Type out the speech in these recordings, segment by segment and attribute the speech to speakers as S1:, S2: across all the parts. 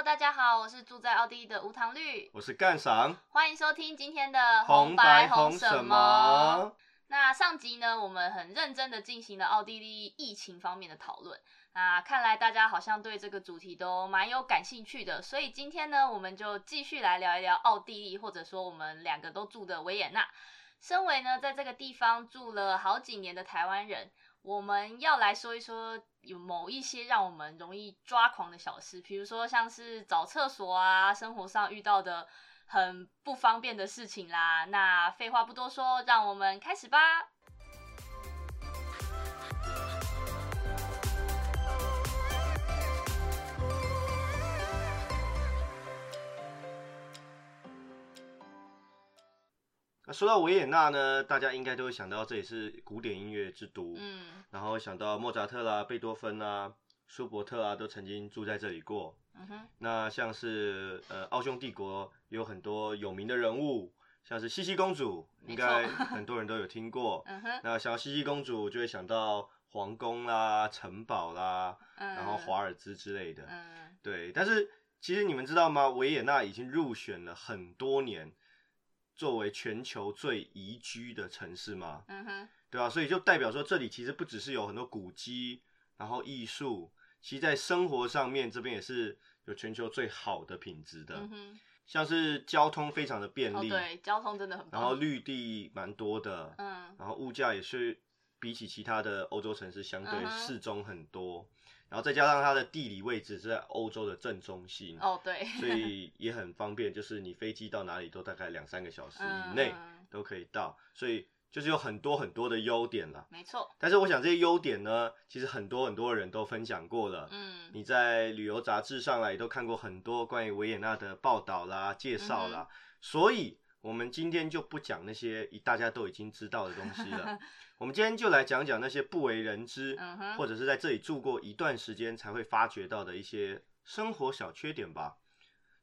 S1: Hello，大家好，我是住在奥地利的无糖绿，
S2: 我是干赏，
S1: 欢迎收听今天的
S2: 红白红什么？
S1: 那上集呢，我们很认真的进行了奥地利疫情方面的讨论。那看来大家好像对这个主题都蛮有感兴趣的，所以今天呢，我们就继续来聊一聊奥地利，或者说我们两个都住的维也纳。身为呢，在这个地方住了好几年的台湾人，我们要来说一说有某一些让我们容易抓狂的小事，比如说像是找厕所啊，生活上遇到的很不方便的事情啦。那废话不多说，让我们开始吧。
S2: 那说到维也纳呢，大家应该都会想到这里是古典音乐之都，
S1: 嗯
S2: 然后想到莫扎特啦、贝多芬啊、舒伯特啊，都曾经住在这里过。
S1: 嗯哼，
S2: 那像是呃奥匈帝国有很多有名的人物，像是茜茜公主，应该很多人都有听过。
S1: 嗯哼，
S2: 那想到茜茜公主，就会想到皇宫啦、城堡啦，
S1: 嗯，
S2: 然后华尔兹之类的。
S1: 嗯
S2: 对，但是其实你们知道吗？维也纳已经入选了很多年，作为全球最宜居的城市吗？
S1: 嗯哼，
S2: 对吧、所以就代表说，这里其实不只是有很多古迹，然后艺术，其实在生活上面这边也是有全球最好的品质的，
S1: 嗯哼，
S2: 像是交通非常的便
S1: 哦
S2: 利，
S1: 对，交通真的很棒。
S2: 然后绿地蛮多的，
S1: 嗯
S2: 然后物价也是比起其他的欧洲城市相对适中很多，然后再加上它的地理位置是在欧洲的正中心，
S1: 哦对，
S2: 所以也很方便，就是你飞机到哪里都大概两三个小时
S1: 嗯
S2: 以内
S1: 嗯
S2: 都可以到，所以就是有很多很多的优点啦。
S1: 没错，
S2: 但是我想这些优点呢，其实很多很多人都分享过了。
S1: 嗯
S2: 你在旅游杂志上来也都看过很多关于维也纳的报道啦、介绍啦，
S1: 嗯
S2: 所以我们今天就不讲那些大家都已经知道的东西了。我们今天就来讲讲那些不为人知，或者是在这里住过一段时间才会发觉到的一些生活小缺点吧。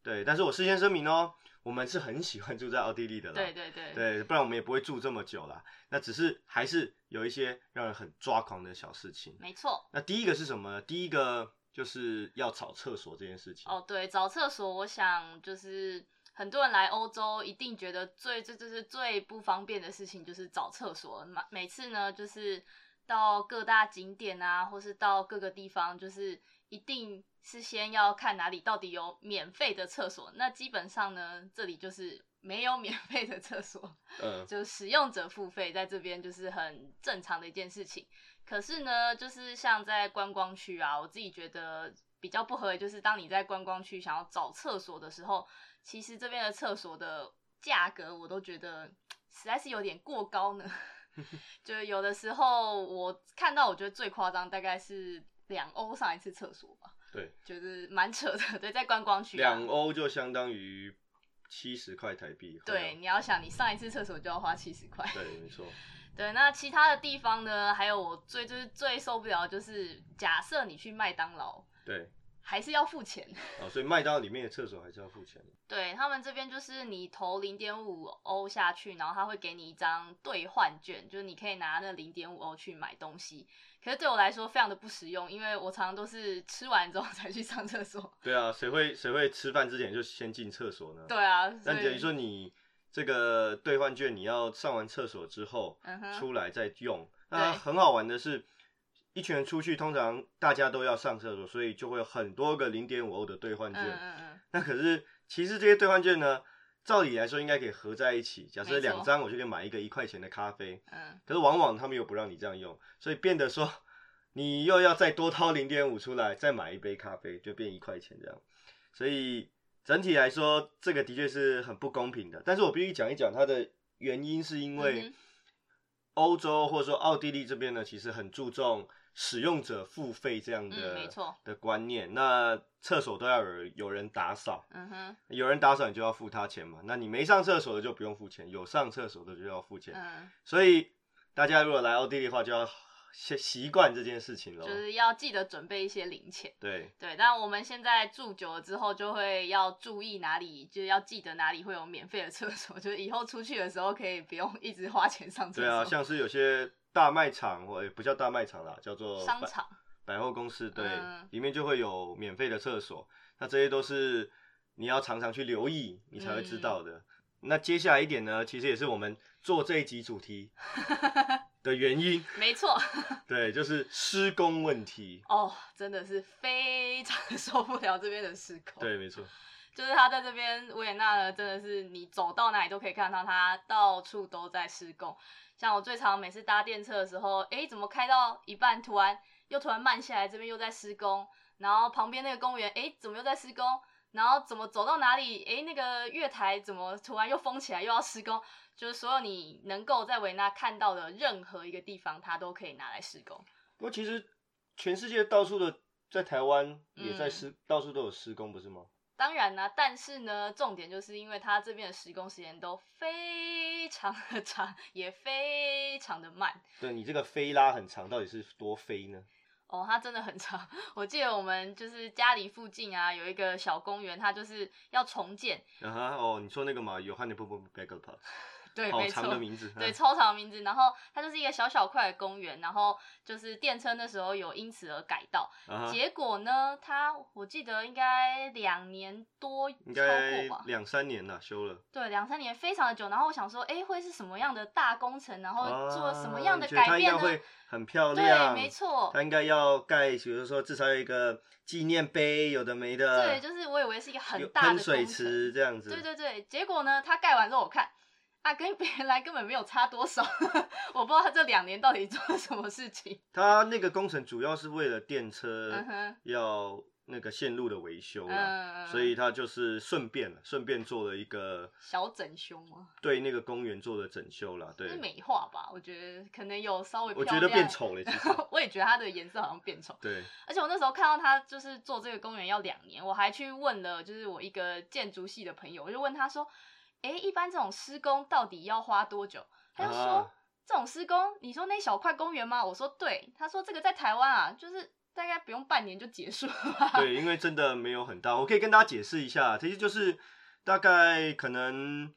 S2: 对，但是我事先声明哦，我们是很喜欢住在奥地利的啦。
S1: 对对对，
S2: 对，不然我们也不会住这么久啦。那只是还是有一些让人很抓狂的小事情。
S1: 没错。
S2: 那第一个是什么呢？第一个就是要找厕所这件事情。
S1: 哦，对，找厕所，我想就是很多人来欧洲一定觉得最最最最最不方便的事情就是找厕所。每每次呢，就是到各大景点啊，或是到各个地方，就是一定是先要看哪里到底有免费的厕所。那基本上呢，这里就是没有免费的厕所。
S2: 嗯，
S1: 就使用者付费，在这边就是很正常的一件事情。可是呢，就是像在观光区啊，我自己觉得比较不合理，就是当你在观光区想要找厕所的时候，其实这边的厕所的价格我都觉得实在是有点过高呢。就有的时候我看到，我觉得最夸张大概是两欧上一次厕所吧，
S2: 对，
S1: 就是蛮扯的。对，在观光区、啊，
S2: 两欧就相当于七十块台币。
S1: 对，，你要想你上一次厕所就要花七十块。
S2: 对，没错。
S1: 对，那其他的地方呢？还有我最就是最受不了，的就是假设你去麦当劳，
S2: 对，
S1: 还是要付钱。
S2: 哦，所以麦当劳里面的厕所还是要付钱的。
S1: 对他们这边就是你投零点五欧下去，然后他会给你一张兑换券，就是你可以拿那零点五欧去买东西。可是对我来说非常的不实用，因为我常常都是吃完之后才去上厕所。
S2: 对啊，谁会谁会吃饭之前就先进厕所呢？
S1: 对啊，
S2: 那等于说你这个兑换券，你要上完厕所之后
S1: 嗯
S2: 出来再用。那很好玩的是，一群人出去，通常大家都要上厕所，所以就会有很多个零点五欧的兑换券。
S1: 嗯嗯嗯，
S2: 那可是其实这些兑换券呢，照理来说应该可以合在一起。假设两张，我就可以买一个一块钱的咖啡。
S1: 嗯，
S2: 可是往往他们又不让你这样用，所以变得说你又要再多掏零点五出来，再买一杯咖啡，就变一块钱这样。所以整体来说，这个的确是很不公平的。但是我必须讲一讲它的原因，是因
S1: 嗯
S2: 为欧洲或者说奥地利这边呢，其实很注重使用者付费这样的、
S1: 嗯没错
S2: 的观念。那厕所都要有有人打扫，
S1: 嗯哼，
S2: 有人打扫你就要付他钱嘛。那你没上厕所的就不用付钱，有上厕所的就要付钱。
S1: 嗯，
S2: 所以大家如果来奥地利的话，就要习习惯这件事情喽。
S1: 就是要记得准备一些零钱。
S2: 对
S1: 对，但我们现在住久了之后，就会要注意哪里，就是要记得哪里会有免费的厕所，就是以后出去的时候可以不用一直花钱上厕所。
S2: 对啊，像是有些大卖场或也不叫大卖场啦，叫做
S1: 商场，
S2: 百货公司，对，
S1: 嗯
S2: 里面就会有免费的厕所，那这些都是你要常常去留意，你才会知道
S1: 嗯
S2: 的。那接下来一点呢，其实也是我们做这一集主题 的原因，
S1: 没错。
S2: 对，就是施工问题。
S1: 哦，真的是非常受不了这边的施工。
S2: 对，没错，
S1: 就是他在这边维也纳呢，真的是你走到哪里都可以看到他到处都在施工。像我最常每次搭电车的时候，诶，怎么开到一半突然又突然慢下来，这边又在施工，然后旁边那个公园，诶，怎么又在施工？然后怎么走到哪里，诶，那个月台怎么突然又封起来，又要施工？就是所有你能够在维纳看到的任何一个地方，它都可以拿来施工。
S2: 不过其实全世界到处的，在台湾也在
S1: 嗯
S2: 施，到处都有施工，不是吗？
S1: 当然呢，但是呢，重点就是因为它这边的施工时间都非常的 长，也非常的慢。
S2: 对你这个飞拉很长，到底是多飞呢？
S1: 哦，它真的很长。我记得我们就是家里附近啊，有一个小公园，它就是要重建。
S2: 啊哈，哦，你说那个嘛，有汉尼布布贝格帕，
S1: 对，
S2: 好。长的名字。
S1: 对，
S2: 嗯
S1: 超长的名字，然后它就是一个小小块的公园，然后就是电车那时候有因此而改道，结果呢，它我记得应该两年多超
S2: 应该
S1: 过吧，
S2: 两三年了，修了。
S1: 对，两三年非常的久。然后我想说，哎，会是什么样的大工程？然后做什么样的改变呢？
S2: 应该会很漂亮对，
S1: 没错。
S2: 它应该要盖，比如说至少有一个纪念碑，有的没的，
S1: 对，就是我以为是一个很大的
S2: 喷水池这样子。
S1: 对对对，结果呢，它盖完之后我看。啊，跟别人来根本没有差多少，我不知道他这两年到底做了什么事情。
S2: 他那个工程主要是为了电车要那个线路的维修啦，
S1: 嗯，
S2: 所以他就是顺便了，顺便做了一个
S1: 小整修吗？
S2: 对那个公园做的整修啦。对
S1: 是，美化吧？我觉得可能有稍微
S2: 我
S1: 亮。
S2: 觉得变丑了，其实。
S1: 我也觉得它的颜色好像变丑。
S2: 对，
S1: 而且我那时候看到他就是做这个公园要两年，我还去问了，就是我一个建筑系的朋友，我就问他说：“哎、一般这种施工到底要花多久？”他就说：“
S2: 啊
S1: 这种施工，你说那小块公园吗？”我说：“对。”他说：“这个在台湾啊，就是大概不用半年就结束了。”
S2: 对，因为真的没有很大，我可以跟大家解释一下，其实就是大概可能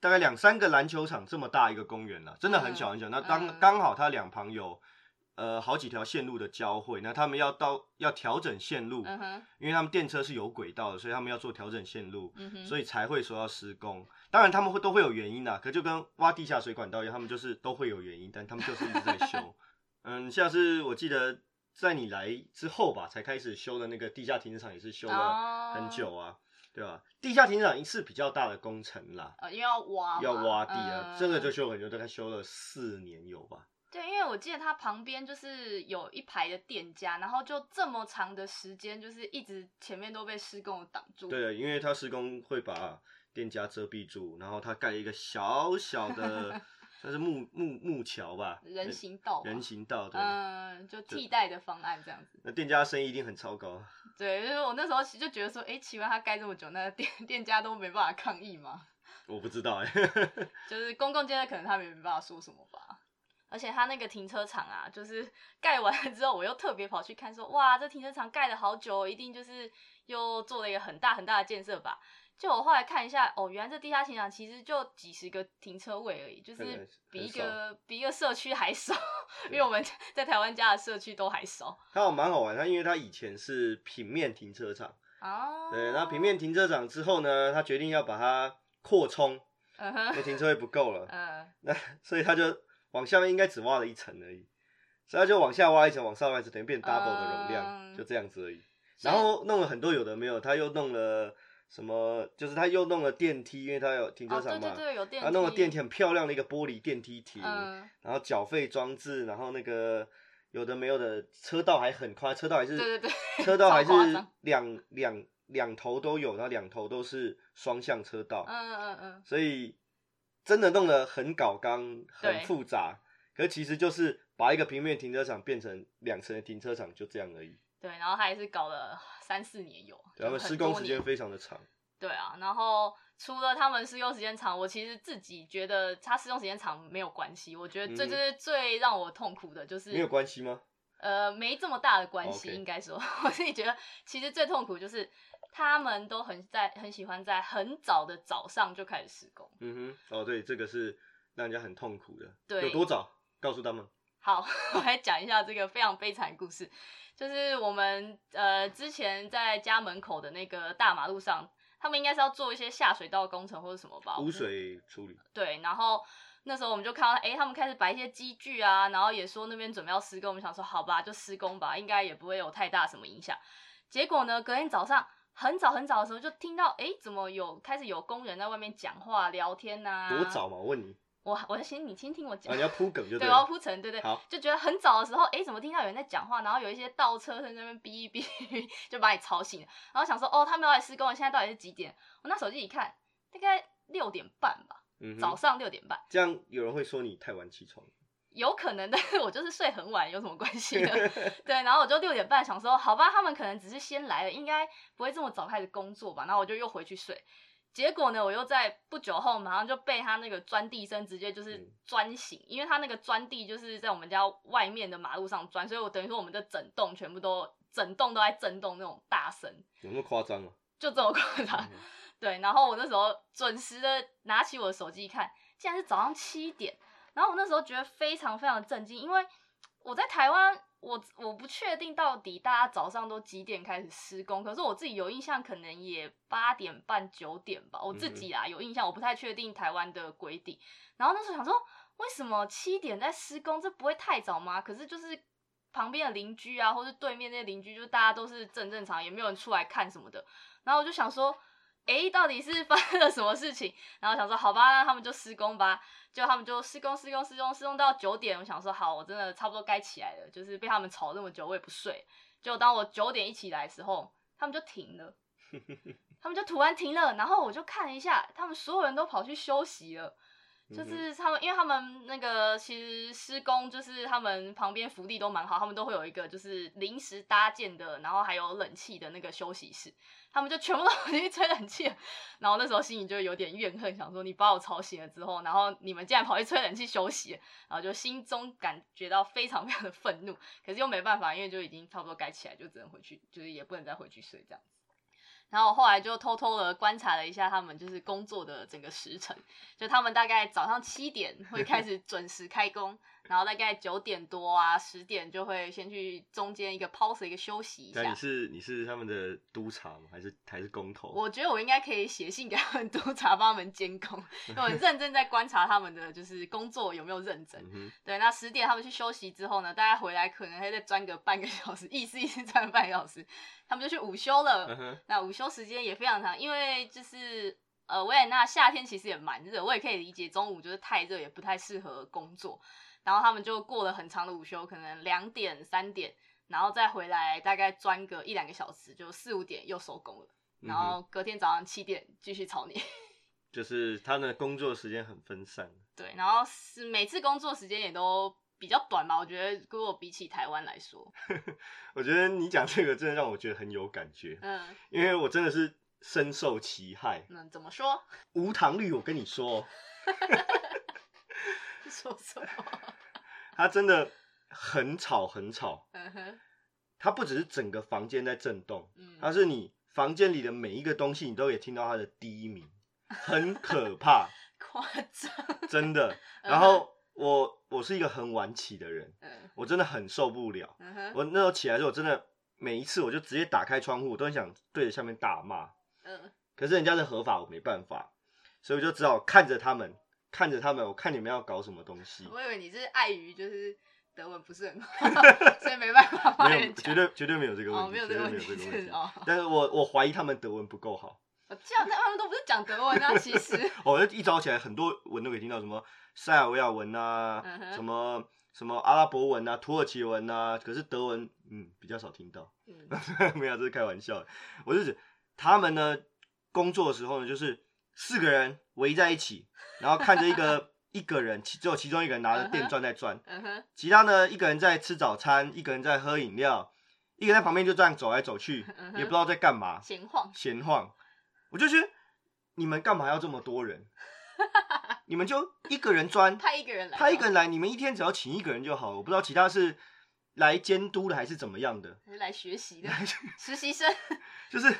S2: 大概两三个篮球场这么大一个公园啊，真的很小很小。那刚
S1: 嗯
S2: 刚好它两旁有呃好几条线路的交汇，那他们要到要调整线路，
S1: 嗯哼，
S2: 因为他们电车是有轨道的，所以他们要做调整线路，
S1: 嗯哼，
S2: 所以才会说要施工。当然他们会都会有原因啦，可就跟挖地下水管道一样，他们就是都会有原因，但他们就是一直在修。嗯，像是我记得在你来之后吧，才开始修的那个地下停车场也是修了很久啊，对吧？地下停车场是比较大的工程啦，
S1: 呃，因为要挖，
S2: 要挖地啊，
S1: 嗯
S2: 这个就修很久，大概修了四年有吧。
S1: 对，因为我记得它旁边就是有一排的店家，然后就这么长的时间，就是一直前面都被施工挡住。
S2: 对，因为它施工会把店家遮蔽住，然后它盖了一个小小的，算是木木木桥吧，
S1: 人行道，
S2: 人行道对。
S1: 嗯，就替代的方案这样子。
S2: 那店家生意一定很糟糕。
S1: 对，就是我那时候就觉得说，哎，奇怪，他盖这么久，那店店家都没办法抗议吗？
S2: 我不知道哎、
S1: 就是公共建设可能他们也没办法说什么吧。而且他那个停车场啊，就是 盖完了之后，我又特别跑去看说，哇，这停车场盖了好久，一定就是又做了一个很大很大的建设吧。就我后来看一下，哦，原来这地下停车场其实就几十个停车位而已，就是比一
S2: 少
S1: 个比一个社区还少，因为我们 在台湾家的社区都还少。
S2: 它有蛮好玩，它因为它以前是平面停车场，
S1: 哦，
S2: 对，那平面停车场之后呢，他决定要把它扩充，因为停车位不够了，
S1: 嗯，
S2: 那所以他就往下面应该只挖了一层而已，所以它就往下挖一层，往上挖一层，等于变 double 的容量，
S1: 嗯
S2: 就这样子而已。然后弄了很多有的没有，他又弄了什么？就是他又弄了电梯，因为他有停车
S1: 哦，
S2: 场嘛，
S1: 对对对，有电梯，
S2: 他弄了电梯很漂亮的一个玻璃电梯亭，
S1: 嗯，
S2: 然后缴费装置，然后那个有的没有的车道还很宽，车道还是
S1: 对对对，
S2: 车道还是
S1: 超夸张
S2: 两两两头都有，然后两头都是双向车道，
S1: 嗯嗯嗯，
S2: 所以真的弄得很搞刚，很复杂。可其实就是把一个平面停车场变成两层的停车场，就这样而已。
S1: 对，然后他也是搞了三四年有，
S2: 对他们施工时间非常的长。
S1: 对啊，然后除了他们施工时间长，我其实自己觉得他施工时间长没有关系，我觉得这
S2: 就是
S1: 最最让我痛苦的就是
S2: 没有关系吗？
S1: 呃，没这么大的关系应该说，我自己觉得其实最痛苦就是他们都很在很喜欢在很早的早上就开始施工，
S2: 嗯哼，哦，对，这个是让人家很痛苦的。
S1: 对
S2: 有多早？告诉他们。
S1: 好，我来讲一下这个非常悲惨的故事，就是我们呃之前在家门口的那个大马路上，他们应该是要做一些下水道工程或者什么吧，
S2: 污水处理。
S1: 对，然后那时候我们就看到，哎，他们开始摆一些机具啊，然后也说那边准备要施工，我们想说好吧，就施工吧，应该也不会有太大什么影响。结果呢，隔天早上很早很早的时候就听到，哎，怎么有开始有工人在外面讲话聊天呐？
S2: 多早嘛？我问你。
S1: 我我先你先听我讲，
S2: 你要铺梗就
S1: 对，我要铺陈，对对，
S2: 好，
S1: 就觉得很早的时候，哎，怎么听到有人在讲话，然后有一些倒车在那边哔一哔，就把你吵醒了，然后想说，哦，他们要来施工了，现在到底是几点？我拿手机一看，大概六点半吧，嗯早上六点半。
S2: 这样有人会说你太晚起床？
S1: 有可能，但是我就是睡很晚，有什么关系呢？对，然后我就六点半想说，好吧，他们可能只是先来了，应该不会这么早开始工作吧？然后我就又回去睡。结果呢，我又在不久后马上就被他那个钻地声直接就是钻醒，因为他那个钻地就是在我们家外面的马路上钻，所以我等于说我们的整栋全部都整栋都在震动那种大声，
S2: 有那么夸张吗？
S1: 就这么夸张，对。然后我那时候准时的拿起我的手机一看，竟然是早上七点，然后我那时候觉得非常非常震惊，因为我在台湾。我我不确定到底大家早上都几点开始施工，可是我自己有印象，可能也八点半九点吧。我自己啊有印象，我不太确定台湾的规定。然后那时候想说，为什么七点在施工？这不会太早吗？可是就是旁边的邻居啊，或是对面那些邻居，就大家都是正正常，也没有人出来看什么的。然后我就想说。哎，到底是发生了什么事情？然后想说，好吧，那他们就施工吧。就他们就施工、施工、施工、施工到九点。我想说，好，我真的差不多该起来了。就是被他们吵那么久，我也不睡。就当我九点一起来的时候，他们就停了，他们就突然停了。然后我就看了一下，他们所有人都跑去休息了。就是他们，因为他们那个其实施工，就是他们旁边福利都蛮好，他们都会有一个就是临时搭建的，然后还有冷气的那个休息室，他们就全部都去吹冷气。然后那时候心里就有点怨恨，想说你把我吵醒了之后，然后你们竟然跑去吹冷气休息，然后就心中感觉到非常非常的愤怒，可是又没办法，因为就已经差不多该起来，就只能回去，就是也不能再回去睡这样子。然后我后来就偷偷的观察了一下他们就是工作的整个时辰，就他们大概早上七点会开始准时开工。然后大概九点多啊，十点就会先去中间一个 pause 一个休息一下。
S2: 你是你是他们的督察吗？还是还是工头？
S1: 我觉得我应该可以写信给他们 督察，帮他们监控。我认真在观察他们的就是工作有没有认真。对，那十点他们去休息之后呢，大家回来可能还再钻个半个小时，意思意思钻半个小时，他们就去午休了。那午休时间也非常长，因为就是呃维也纳夏天其实也蛮热，我也可以理解中午就是太热，也不太适合工作。然后他们就过了很长的午休，可能两点三点，然后再回来，大概钻个一两个小时，就四五点又收工了。然后隔天早上七点继续吵你。
S2: 就是他的工作时间很分散。
S1: 对，然后是每次工作时间也都比较短嘛。我觉得如果比起台湾来说，
S2: 我觉得你讲这个真的让我觉得很有感觉。嗯，因为我真的是深受其害。
S1: 嗯，怎么说？
S2: 无糖绿，我跟你说。
S1: 说什么？
S2: 他真的很吵，很吵。嗯哼，他不只是整个房间在震动，嗯，他是你房间里的每一个东西，你都可以听到它的低鸣，很可怕，
S1: 夸张，
S2: 真的。然后我我是一个很晚起的人，嗯，我真的很受不了。我那时候起来之后，真的每一次我就直接打开窗户，我都很想对着下面大骂，嗯，可是人家是合法，我没办法，所以我就只好看着他们。看着他们，我看你们要搞什么东西。
S1: 我以为你是碍于就是德文不是很好，所以没办法。
S2: 没有，绝对绝对没有这个问题，
S1: 没有这个问
S2: 题。但是我我怀疑他们德文不够好。
S1: 这样，他们都不是讲德文啊，其实。
S2: 哦，一早起来，很多文都可以听到，什么塞尔维亚文啊，什么什么阿拉伯文啊，土耳其文啊，可是德文，嗯，比较少听到。没有，这是开玩笑。我就是他们呢，工作的时候呢，就是四个人围在一起。然后看着一个 一个人，其只有其中一个人拿着电钻在钻，其他呢一个人在吃早餐，一个人在喝饮料，一个人在旁边就这样走来走去，也不知道在干嘛，
S1: 闲晃
S2: 闲晃。我就觉得你们干嘛要这么多人？你们就一个人钻，
S1: 他一个人来，
S2: 他一个人来，你们一天只要请一个人就好。我不知道其他是来监督的还是怎么样的，
S1: 来学习的实习生。
S2: 就是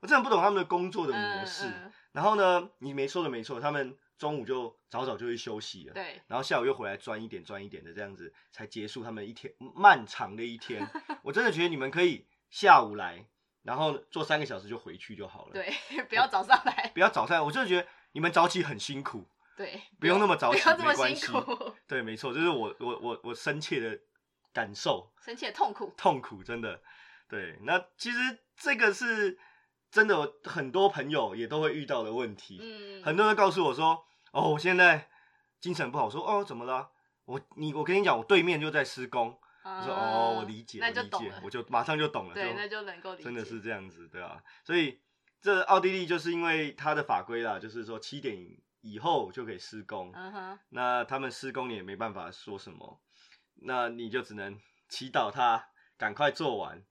S2: 我真的不懂他们的工作的模式。然后呢，你没说的没错，他们。中午就早早就去休息了，
S1: 对，
S2: 然后下午又回来钻一点钻一点的这样子，才结束他们一天漫长的一天。我真的觉得你们可以下午来，然后做三个小时就回去就好了。，
S1: 对，不要早上来，
S2: 不要早上，我真的觉得你们早起很辛苦。
S1: 对，
S2: 不用那么早起
S1: 不要这么
S2: 没关系
S1: 辛苦，
S2: 对，没错，这是我我我我深切的感受，
S1: 深切的痛苦，
S2: 痛苦真的。对，那其实这个是真的，很多朋友也都会遇到的问题。
S1: 嗯，
S2: 很多人告诉我说：“哦，我现在精神不好。”说：“哦，怎么了？我你我跟你讲，我对面就在施工。”我说：“哦，我理解，我理解我就马上就懂了。”
S1: 对，
S2: 就
S1: 那就能够理解，
S2: 真的是这样子，对啊，所以这奥地利就是因为它的法规啦，就是说七点以后就可以施工，
S1: 嗯哼，
S2: 那他们施工你也没办法说什么，那你就只能祈祷他赶快做完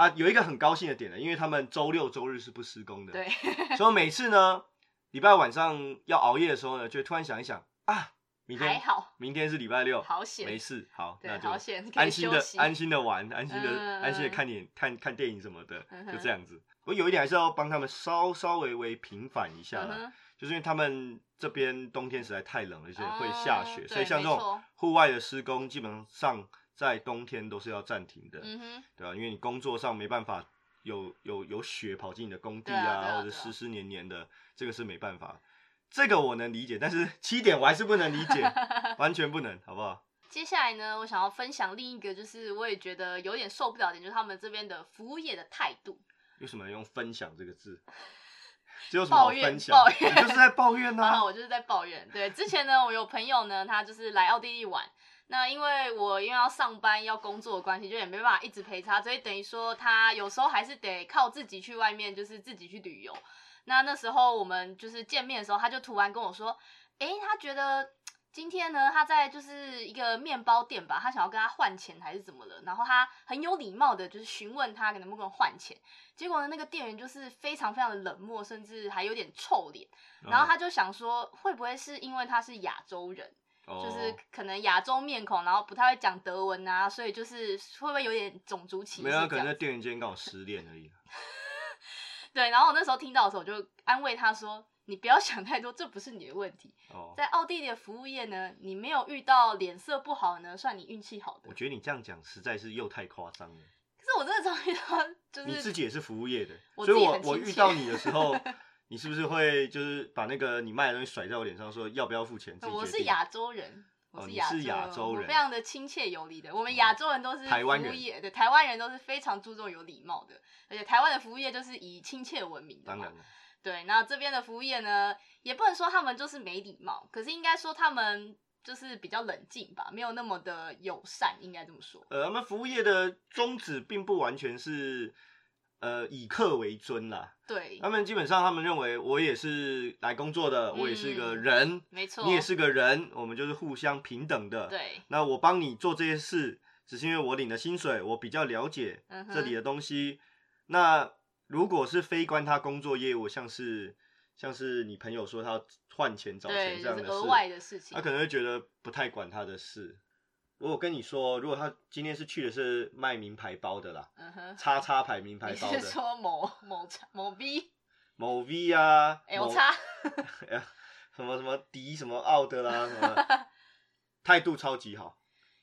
S2: 啊。有一个很高兴的点呢，因为他们周六周日是不施工的，
S1: 对，
S2: 所以每次呢礼拜晚上要熬夜的时候呢，就突然想一想啊，明天
S1: 还好，
S2: 明天是礼拜六，
S1: 好险。
S2: 没事，好，那就安心的安心的玩，安心的、
S1: 嗯
S2: 安心的看电影、看看电影什么的，就这样子。我有一点还是要帮他们稍稍微微平反一下啦，
S1: 嗯
S2: 就是因为他们这边冬天实在太冷了，而且会下雪，
S1: 哦
S2: 所以像这种户外的施工，基本上在冬天都是要暂停的，
S1: 嗯哼，
S2: 对吧、因为你工作上没办法有有有雪跑进你的工地
S1: 对啊
S2: 或者湿湿黏黏的，这个是没办法。这个我能理解，但是 七点我还是不能理解，完全不能，好不好？
S1: 接下来呢，我想要分享另一个，就是我也觉得有点受不了的点，就是他们这边的服务业的态度。
S2: 为什么用分享这个字？这 有什么好
S1: 抱怨
S2: 分享？
S1: 抱怨
S2: 你就是在抱怨呐、
S1: 然后我就是在抱怨。对，之前呢，我有朋友呢，他就是来奥地利玩。那因为我因为要上班要工作的关系，就也没办法一直陪他，所以等于说他有时候还是得靠自己去外面，就是自己去旅游。那那时候我们就是见面的时候，他就突然跟我说，诶，他觉得今天呢，他在就是一个面包店吧，他想要跟他换钱还是怎么了，然后他很有礼貌的，就是询问他能不能换钱。结果呢，那个店员就是非常非常的冷漠，甚至还有点臭脸。
S2: 嗯
S1: 然后他就想说，会不会是因为他是亚洲人，
S2: 哦
S1: 就是可能亚洲面孔，然后不太会讲德文啊，所以就是会不会有点种族歧视
S2: 没有？可能在店员今天刚好失恋而已。
S1: 对，然后我那时候听到的时候，我就安慰他说：“你不要想太多，这不是你的问题。
S2: 哦，
S1: 在奥地利的服务业呢，你没有遇到脸色不好呢，算你运气好的
S2: 我。觉得你这样讲实在是又太夸张了。
S1: 可是我真的 常遇到，就是
S2: 你自己也是服务业的，所以我我遇到你的时候，你是不是会就是把那个你卖的东西甩在我脸上，说要不要付钱？
S1: 我是亚洲人，我是亚洲
S2: 人
S1: 非常的亲切有礼的。我们亚洲人都是
S2: 台湾人
S1: 服务业，对台湾人都是非常注重有礼貌的，而且台湾的服务业就是以亲切闻名的嘛。
S2: 当然了，
S1: 对，那这边的服务业呢，也不能说他们就是没礼貌，可是应该说他们就是比较冷静吧，没有那么的友善，应该这么说。
S2: 呃，他们服务业的宗旨并不完全是呃以客为尊啦，
S1: 对，
S2: 他们基本上他们认为我也是来工作的，我也是个
S1: 嗯
S2: 人，
S1: 没错，
S2: 你也是个人，我们就是互相平等的。
S1: 对，
S2: 那我帮你做这些事，只是因为我领的薪水，我比较了解这里的东西。那如果是非关他工作业务，像是像是你朋友说他要换钱找钱
S1: 对，
S2: 这样的
S1: 就是额外
S2: 事，
S1: 的事情
S2: 他。可能会觉得不太管他的事。如果跟你说，如果他今天是去的是卖名牌包的啦，
S1: 嗯哼，
S2: 叉叉牌名牌包的，
S1: 是说某某某 V
S2: 某 V 啊
S1: L
S2: 某
S1: 叉？
S2: 什么什么迪什么奥的啦，什么的 态度超级好，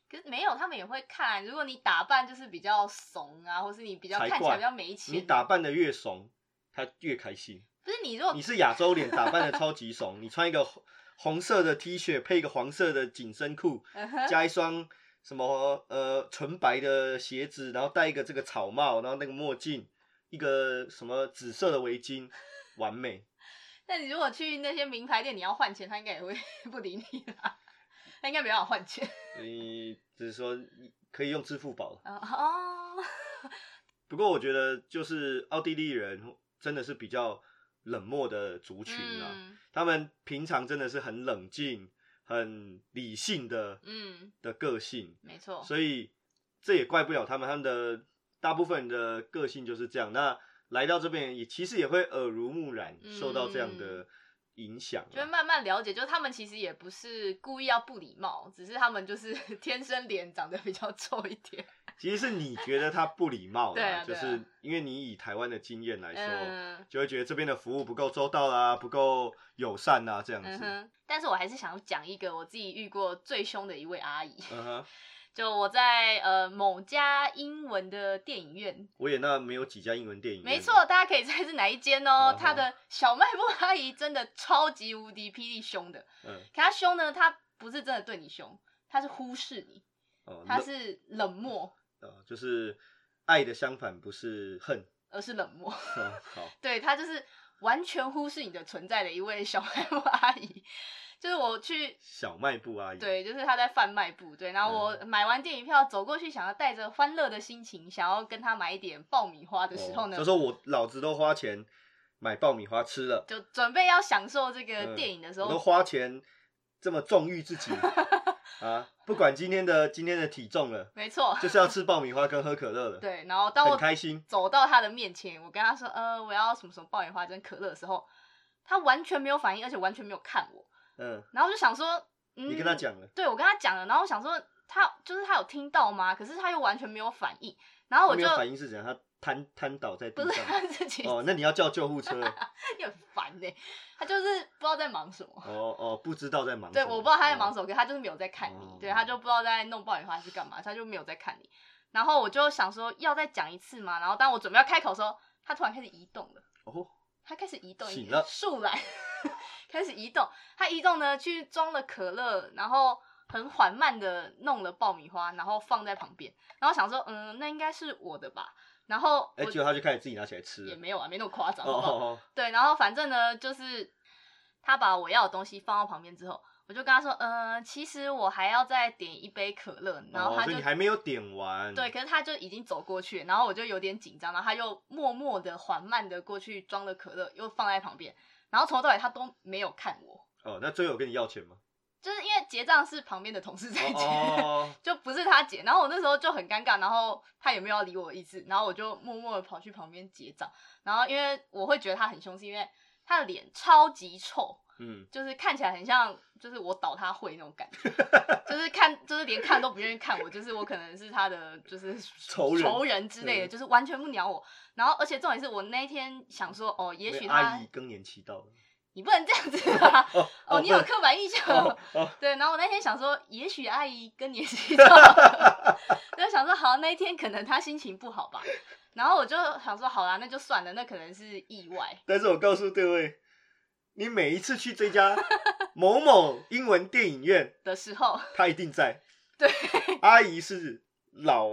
S1: 可是没有，他们也会看。如果你打扮就是比较怂啊，或是你比较看起来比较没钱，
S2: 你打扮的越怂，他越开心。
S1: 不是你如果
S2: 你是亚洲脸，打扮的超级怂，你穿一个红红色的 T 恤，配一个黄色的紧身裤，加一双什么呃纯白的鞋子，然后戴一个这个草帽，然后那个墨镜，一个什么紫色的围巾，完美。
S1: 那你如果去那些名牌店，你要换钱，他应该也会 不理你啦。他应该没办法换钱。
S2: 你只是说可以用支付宝，不过我觉得就是奥地利人真的是比较冷漠的族群啊，
S1: 嗯
S2: 他们平常真的是很冷静、很理性的
S1: 嗯，
S2: 的个性，
S1: 没错。
S2: 所以这也怪不了他们，他们的大部分人的个性就是这样。那来到这边也其实也会耳濡目染，
S1: 嗯
S2: 受到这样的影响啊、
S1: 就会慢慢了解，就是他们其实也不是故意要不礼貌，只是他们就是 天生脸长得比较臭一点。
S2: 其实是你觉得他不礼貌啦，
S1: 对啊对啊。
S2: 就是因为你以台湾的经验来说，
S1: 嗯。
S2: 就会觉得这边的服务不够周到啦，不够友善啦，这样子。
S1: 但是我还是想讲一个我自己遇过最凶的一位阿姨，
S2: 嗯哼，
S1: 就我在呃某家英文的电影院，
S2: 我也那没有几家英文电影院，
S1: 没错，，大家可以猜是哪一间哦。
S2: 嗯哼。
S1: 她的小卖部阿姨真的超级无敌霹雳凶的，
S2: 嗯，
S1: 可她凶呢，她不是真的对你凶，她是忽视你，
S2: 哦，
S1: 她
S2: 冷
S1: 是冷漠，
S2: 呃，就是爱的相反不是恨，
S1: 而是冷漠。
S2: 嗯，好，
S1: 对他就是完全忽视你的存在的一位小卖部阿姨。就是我去
S2: 小卖部阿姨，，
S1: 对，就是他在贩卖部，对，然后我买完电影票走过去，想要带着欢乐的心情，想要跟他买一点爆米花的时候呢，
S2: 就说我老子都花钱买爆米花吃了，
S1: 就准备要享受这个
S2: 嗯
S1: 电影的时候，
S2: 我都花钱这么纵欲自己 啊，不管今天的今天的体重了，
S1: 没错，
S2: 就是要吃爆米花跟喝可乐了，
S1: 对，然后当
S2: 很
S1: 我
S2: 开心，
S1: 走到他的面前，我跟他说，呃，我要什么什么爆米花跟可乐的时候，他完全没有反应，而且完全没有看我，
S2: 嗯，
S1: 然后我就想说，嗯，
S2: 你跟他讲了，
S1: 对我跟他讲了，然后我想说他就是他有听到吗？可是他又完全没有反应，然后我就
S2: 没有反应是怎样？他瘫瘫倒在地
S1: 不是
S2: 上，
S1: 他自己
S2: 哦，那你要叫救护车，
S1: 你很烦呢、他就是不知道在忙什么。
S2: 哦哦，不知道在忙什
S1: 对，
S2: 么，
S1: 我不知道他在忙
S2: 哦
S1: 什么，可是他就是没有在看你，
S2: 哦
S1: 对，他就不知道在弄爆米花还是干嘛，他就没有在看你。然后我就想说要再讲一次嘛，然后当我准备要开口的时候，他突然开始移动了，
S2: 哦，
S1: 他开始移动，
S2: 醒了
S1: 树懒 开始移动，他移动呢去装了可乐，然后很缓慢的弄了爆米花，然后放在旁边，然后想说嗯，那应该是我的吧，然后
S2: 哎，
S1: 我
S2: 结果他就开始自己拿起来吃了，
S1: 也没有啊，没那么夸张，
S2: 哦
S1: 好不好？
S2: 哦哦，
S1: 对，然后反正呢，就是他把我要的东西放到旁边之后，我就跟他说，呃，其实我还要再点一杯可乐，然后
S2: 哦
S1: 他就、
S2: 还没有点完，
S1: 对，，可是他就已经走过去，然后我就有点紧张，然后他又默默的、缓慢的过去装了可乐，又放在旁边，然后从头到尾他都没有看我，
S2: 哦，那最后有跟你要钱吗？
S1: 就是因为结账是旁边的同事在结。
S2: 哦，
S1: 就不是他结，然后我那时候就很尴尬，然后他也没有要理我的意思，然后我就默默的跑去旁边结账，然后因为我会觉得他很凶，是因为他的脸超级臭，
S2: 嗯，
S1: 就是看起来很像，就是我倒他会那种感觉，就是看，就是连看都不愿意看我，就是我可能是他的就是
S2: 仇人
S1: 仇人之类的，
S2: 嗯。
S1: 就是完全不鸟我。然后，而且重点是我那一天想说，哦，也许他
S2: 阿姨更年期到了，
S1: 你不能这样子啊，
S2: 哦
S1: 哦，你有刻板印象。对，然后我那天想说，也许阿姨更年期到了，就想说好，那一天可能她心情不好吧。然后我就想说，好啦，那就算了，那可能是意外。
S2: 但是我告诉各位，你每一次去这家某某英文电影院，
S1: 的时候，
S2: 他一定在。
S1: 对，
S2: 阿姨是老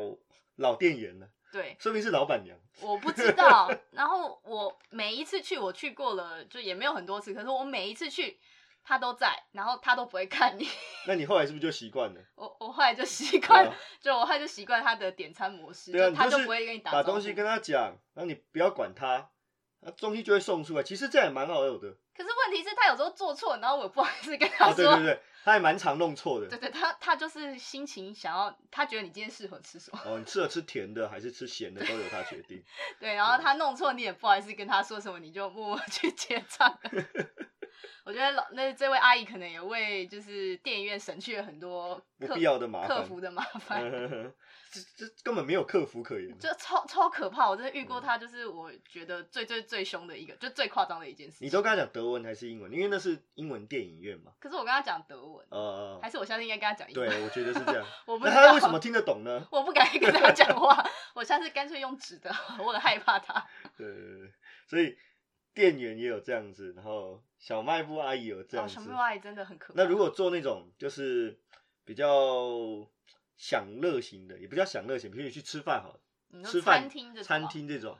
S2: 老店员了，
S1: 对，
S2: 说明是老板娘。
S1: 我不知道。然后我每一次去，我去过了，就也没有很多次，可是我每一次去，他都在，然后他都不会看你。
S2: 那你后来是不是就习惯了？
S1: 我我后来就习惯
S2: 啊，
S1: 就我后来就习惯他的点餐模式，
S2: 对啊，
S1: 就他就不会跟你打招呼
S2: 把东西跟他讲，然后你不要管他，那东西就会送出来。其实这样也蛮好有的。
S1: 可是问题是，他有时候做错，然后我也不好意思跟他
S2: 啊，
S1: 说。
S2: 对对对，他还蛮常弄错的
S1: 对。对，他他就是心情想要，他觉得你今天适合吃什么，
S2: 哦，你适合吃甜的还是吃咸的都由他决定。
S1: 对，然后他弄错，你也不好意思跟他说什么，你就默默去结账。我觉得老那这位阿姨可能也为就是电影院省去了很多客
S2: 不必要的麻烦
S1: 客服的麻烦，
S2: 这这根本没有克服可言。
S1: 就超超可怕。我真的遇
S2: 嗯
S1: 过他，就是我觉得最最最凶的一个，就最夸张的一件事。
S2: 你都跟他讲德文还是英文？因为那是英文电影院嘛。
S1: 可是我跟他讲德文，
S2: 呃，
S1: 还是我下次应该跟他讲英文
S2: 对，
S1: 文？
S2: 我觉得是这样。
S1: 我不
S2: 那
S1: 知道
S2: 他为什么听得懂呢？
S1: 我不敢跟他讲话，我下次干脆用纸的，我很害怕他。
S2: 对对对，所以店员也有这样子，然后小卖部阿姨有这
S1: 哦，
S2: 样子。
S1: 小妹阿姨真的很可怕。
S2: 那如果做那种就是比较享乐型的，也不叫享乐型，比如你去吃饭好了，
S1: 你说
S2: 吃饭
S1: 餐厅这种。
S2: 餐
S1: 吗
S2: 厅这种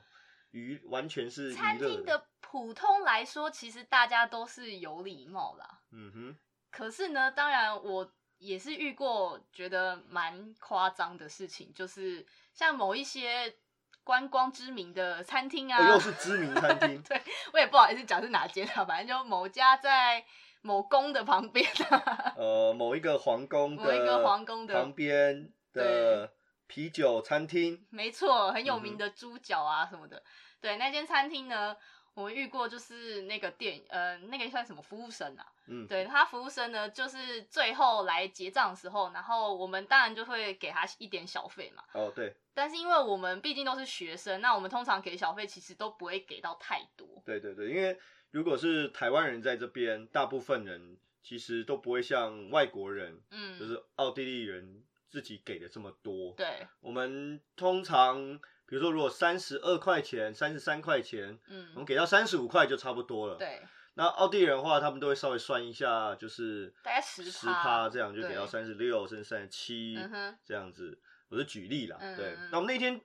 S2: 娱完全是娱乐
S1: 餐厅的普通来说，其实大家都是有礼貌啦。
S2: 嗯哼，
S1: 可是呢，当然我也是遇过觉得蛮夸张的事情，就是像某一些观光知名的餐厅啊，
S2: 哦又是知名餐厅。
S1: 对我也不好意思讲是哪间啊，反正就某家在某宫的旁边啊，
S2: 呃，某一个皇宫的
S1: 某一个皇宫的
S2: 旁边的啤酒餐厅，
S1: 没错，很有名的猪脚啊什么的。对，那间餐厅呢，我们遇过就是那个店呃那个算什么服务生啊，
S2: 嗯，
S1: 对他服务生呢，就是最后来结账的时候，然后我们当然就会给他一点小费嘛。
S2: 哦对
S1: 但是因为我们毕竟都是学生，那我们通常给小费其实都不会给到太多。
S2: 对对对，因为如果是台湾人在这边，大部分人其实都不会像外国人，
S1: 嗯，
S2: 就是奥地利人自己给的这么多。
S1: 对，
S2: 我们通常比如说如果三十二块钱、三十三块钱，嗯我们
S1: 嗯，
S2: 给到三十五块就差不多了。。
S1: 对，
S2: 那奥地利人的话，他们都会稍微算一下，就是
S1: 大概10%
S2: 十趴这样就给到
S1: 对
S2: 三十六甚至三十七这样子。我是举例啦，对。那我们那天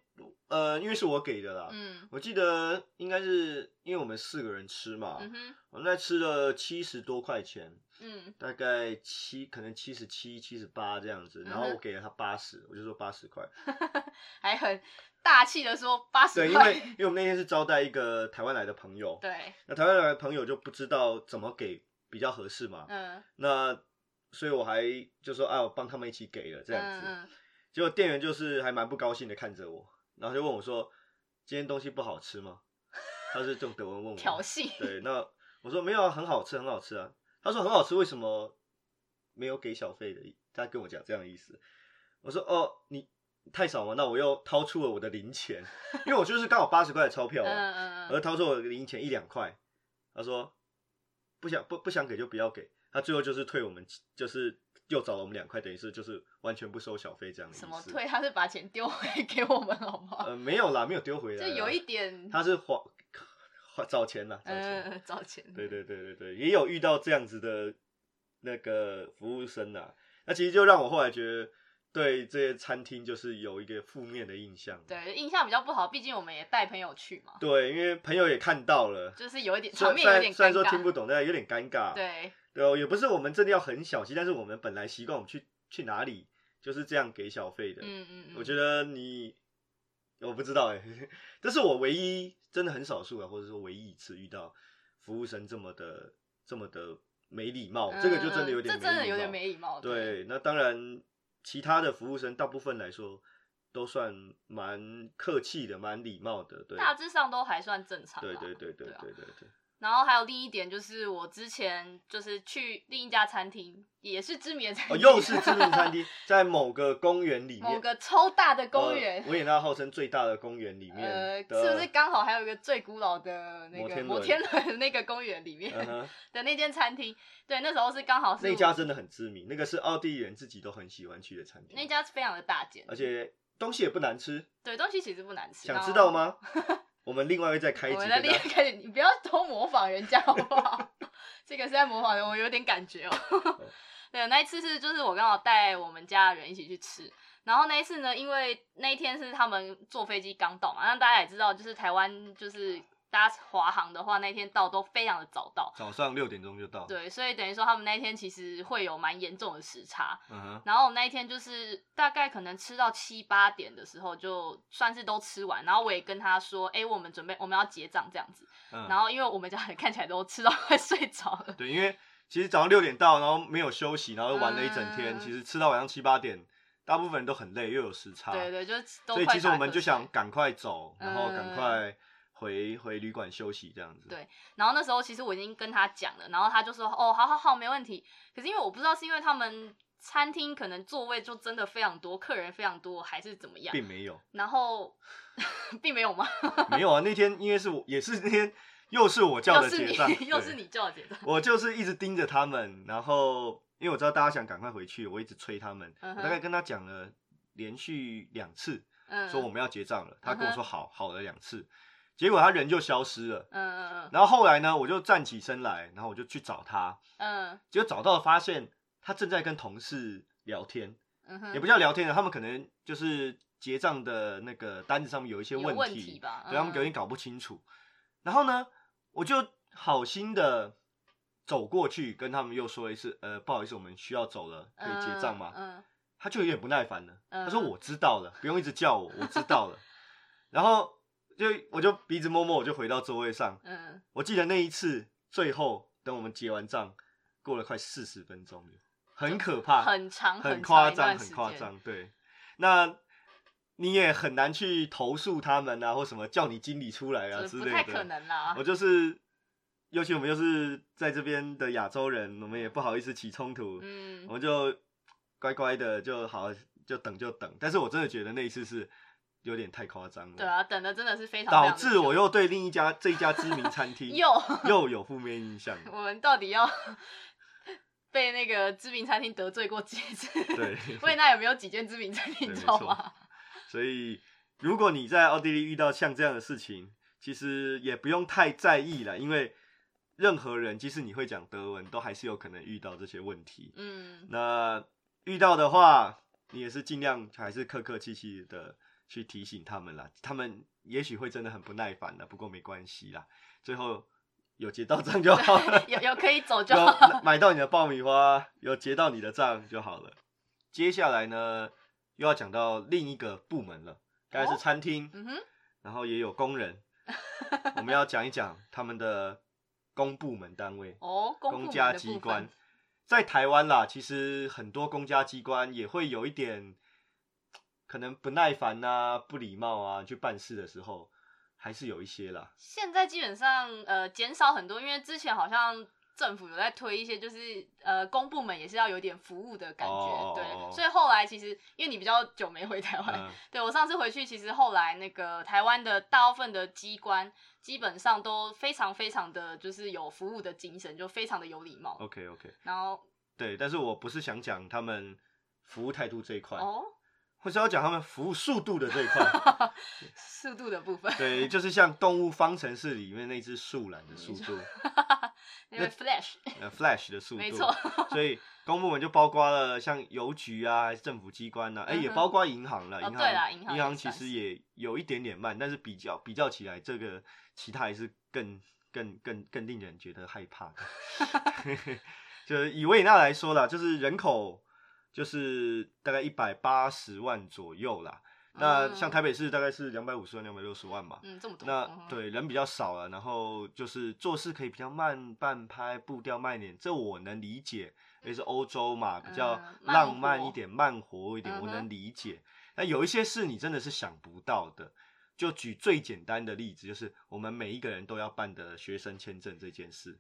S2: 呃，因为是我给的啦，
S1: 嗯。
S2: 我记得应该是因为我们四个人吃嘛，
S1: 嗯，
S2: 我们在吃了七十多块钱，
S1: 嗯。
S2: 大概七可能七十七、七十八这样子，然后我给了他八十，我就说八十块。
S1: 还很大气的说八十
S2: 对，因
S1: 块，
S2: 为因为我们那天是招待一个台湾来的朋友，
S1: 对，
S2: 那台湾来的朋友就不知道怎么给比较合适嘛，
S1: 嗯，
S2: 那所以我还就说啊，我帮他们一起给了这样子，
S1: 嗯嗯
S2: 结果店员就是还蛮不高兴的看着我，然后就问我说：“今天东西不好吃吗？”他是用德文问我。
S1: 挑衅，
S2: 对，那我说没有啊，很好吃，很好吃啊。他说很好吃，为什么没有给小费的？他跟我讲这样的意思。我说哦，你太少嘛，那我又掏出了我的零钱，因为我就是刚好八十块的钞票
S1: 嗯
S2: 啊，
S1: 嗯嗯，
S2: 我就掏出我的零钱一两块。他说不想不不想给就不要给。他最后就是退我们，就是又找了我们两块，等于是就是完全不收小费这样的。
S1: 什么退？他是把钱丢回 给我们，好不好？
S2: 呃，没有啦，没有丢回来啦。
S1: 就有一点，
S2: 他是花花找钱啦，找钱。
S1: 找钱，
S2: 对对对对对，也有遇到这样子的那个服务生啊，那其实就让我后来觉得对这些餐厅就是有一个负面的印象。
S1: 对，印象比较不好，毕竟我们也带朋友去嘛，
S2: 对，因为朋友也看到了，
S1: 就是有一点
S2: 虽
S1: 场面有点
S2: 虽然虽然，说听不懂，但有点尴尬。
S1: 对，
S2: 对哦，也不是我们真的要很小气，但是我们本来习惯我们去去哪里就是这样给小费的。
S1: 嗯嗯嗯，
S2: 我觉得你，我不知道哎，这是我唯一真的很少数啊，或者说唯一一次遇到服务生这么的这么的没礼貌，这个就真的有点
S1: 嗯这真的有点没礼貌，
S2: 对，那当然，其他的服务生大部分来说都算蛮客气的，蛮礼貌的。对，
S1: 大致上都还算正常啦，
S2: 对对对对
S1: 对
S2: 对对。
S1: 然后还有另一点就是，我之前就是去另一家餐厅，也是知名的餐厅，
S2: 哦，又是知名餐厅，在某个公园里面，
S1: 某个超大的公园
S2: 呃，维也纳号称最大的公园里面
S1: 呃，
S2: 的，
S1: 是不是刚好还有一个最古老的那
S2: 摩天轮
S1: 个摩天轮那个公园里面
S2: 嗯哼
S1: 的那间餐厅？对，那时候是刚好是我
S2: 那家真的很知名，那个是奥地利人自己都很喜欢去的餐厅，
S1: 那家非常的大间，
S2: 而且东西也不难吃，
S1: 对东西其实不难吃，
S2: 想知道吗？我们另外会再开一
S1: 我们再另
S2: 跟大家。
S1: 一开始，你不要偷模仿人家好不好？这个是在模仿人，我有点感觉哦。对，那一次是就是我刚好带我们家的人一起去吃，然后那一次呢，因为那一天是他们坐飞机刚到嘛，那大家也知道，就是台湾就是大家华航的话，那一天到都非常的早到，
S2: 早上六点钟就到，
S1: 对，所以等于说他们那一天其实会有蛮严重的时差，
S2: 嗯哼，
S1: 然后我那一天就是大概可能吃到七八点的时候，就算是都吃完，然后我也跟他说，哎、我们准备我们要结账这样子。
S2: 嗯，
S1: 然后因为我们家人 看起来都吃到快睡着了，
S2: 对，因为其实早上六点到，然后没有休息，然后玩了一整天，
S1: 嗯
S2: 其实吃到晚上七八点，大部分人都很累，又有时差，
S1: 对对，就
S2: 所以其实我们就想赶快走，然后赶
S1: 嗯。
S2: 快回回旅馆休息这样子。
S1: 对然后那时候其实我已经跟他讲了，然后他就说哦，好好好，没问题。可是因为我不知道是因为他们餐厅可能座位就真的非常多，客人非常多，还是怎么样，
S2: 并没有，
S1: 然后 并没有吗？
S2: 没有啊，那天因为是我，也是那天又是我叫
S1: 又是
S2: 的结账，
S1: 你，又是
S2: 对
S1: 你叫的结账，
S2: 我就是一直盯着他们，然后因为我知道大家想赶快回去，我一直催他们，
S1: 嗯哼
S2: 我大概跟他讲了连续两次，
S1: 嗯，
S2: 说我们要结账了，他跟我说好，好了两次，结果他人就消失了。
S1: 嗯嗯嗯。
S2: 然后后来呢，我就站起身来，然后我就去找他，
S1: 嗯。
S2: 结果找到发现他正在跟同事聊天，
S1: 嗯哼，
S2: 也不叫聊天了，他们可能就是结账的那个单子上面有一些
S1: 有
S2: 问
S1: 问题吧
S2: 对他们
S1: 嗯。
S2: 有点搞不清楚。然后呢，我就好心的走过去跟他们又说一次，呃，不好意思，我们需要走了，可以结账吗？
S1: 嗯
S2: 他就有点不耐烦了，
S1: 嗯
S2: 他说我知道了，不用一直叫我，我知道了。然后就我就鼻子摸摸，我就回到座位上。
S1: 嗯
S2: 我记得那一次，最后等我们结完账，过了快四十分钟了，很可怕，
S1: 很长
S2: 很夸张，很夸张。对，那你也很难去投诉他们啊，或什么叫你经理出来啊之类
S1: 不太可
S2: 的。
S1: 能啦
S2: 我。就是，尤其我们又是在这边的亚洲人，我们也不好意思起冲突，
S1: 嗯
S2: 我，们就乖乖的就好，就等就等。但是我真的觉得那一次是有点太夸张了，
S1: 对啊，等的真的是非常
S2: 导致我又对另一家这一家知名餐厅
S1: 又
S2: 又有负面印象。
S1: 我们到底要被那个知名餐厅得罪过几次？
S2: 对
S1: 维也纳有没有几间知名餐厅，你知道
S2: 没
S1: 吗？
S2: 所以，如果你在奥地利遇到像这样的事情，其实也不用太在意了，因为任何人，即使你会讲德文，都还是有可能遇到这些问题。
S1: 嗯，
S2: 那遇到的话，你也是尽量还是客客气气的去提醒他们啦。他们也许会真的很不耐烦的，不过没关系啦，最后有结到账就好了。
S1: 有有可以走就好。
S2: 有买到你的爆米花，有结到你的账就好了。接下来呢，又要讲到另一个部门了，刚才是餐厅，
S1: 嗯哼，
S2: 然后也有工人，我们要讲一讲他们的公部门单位。
S1: 哦，公
S2: 家机关，在台湾啦，其实很多公家机关也会有一点可能不耐烦啊、不礼貌啊，去办事的时候还是有一些啦。
S1: 现在基本上呃减少很多，因为之前好像政府有在推一些，就是呃公部门也是要有点服务的感觉，
S2: 哦
S1: 对，所以后来其实因为你比较久没回台湾，
S2: 嗯，
S1: 对我上次回去，其实后来那个台湾的大部分的机关基本上都非常非常的就是有服务的精神，就非常的有礼貌。
S2: OK OK，
S1: 然后
S2: 对，但是我不是想讲他们服务态度这一块，
S1: 哦，
S2: 或是要讲他们服务速度的这一块。
S1: 速度的部分，
S2: 对，就是像动物方程式里面那只树懒的速度，
S1: 因为 Flash
S2: 呃，Flash 的速度，
S1: 没错，
S2: 所以公部门就包括了像邮局啊，还是政府机关呐、啊，哎、也包括银行了。
S1: 哦
S2: 银行，
S1: 银行
S2: 其实也有一点点慢，但是比较比较起来，这个其他还是更更更更令人觉得害怕的。就是以维也纳来说啦，就是人口就是大概一百八十万左右啦。那
S1: 嗯
S2: 像台北市大概是两百五十万、两百六十万嘛。
S1: 嗯，这么多，
S2: 那对人比较少了，然后就是做事可以比较慢半拍，步调慢一点，这我能理解。也是欧洲嘛，比较浪漫一点、慢活一点，我能理解。那有一些事你真的是想不到的，就举最简单的例子，就是我们每一个人都要办的学生签证这件事。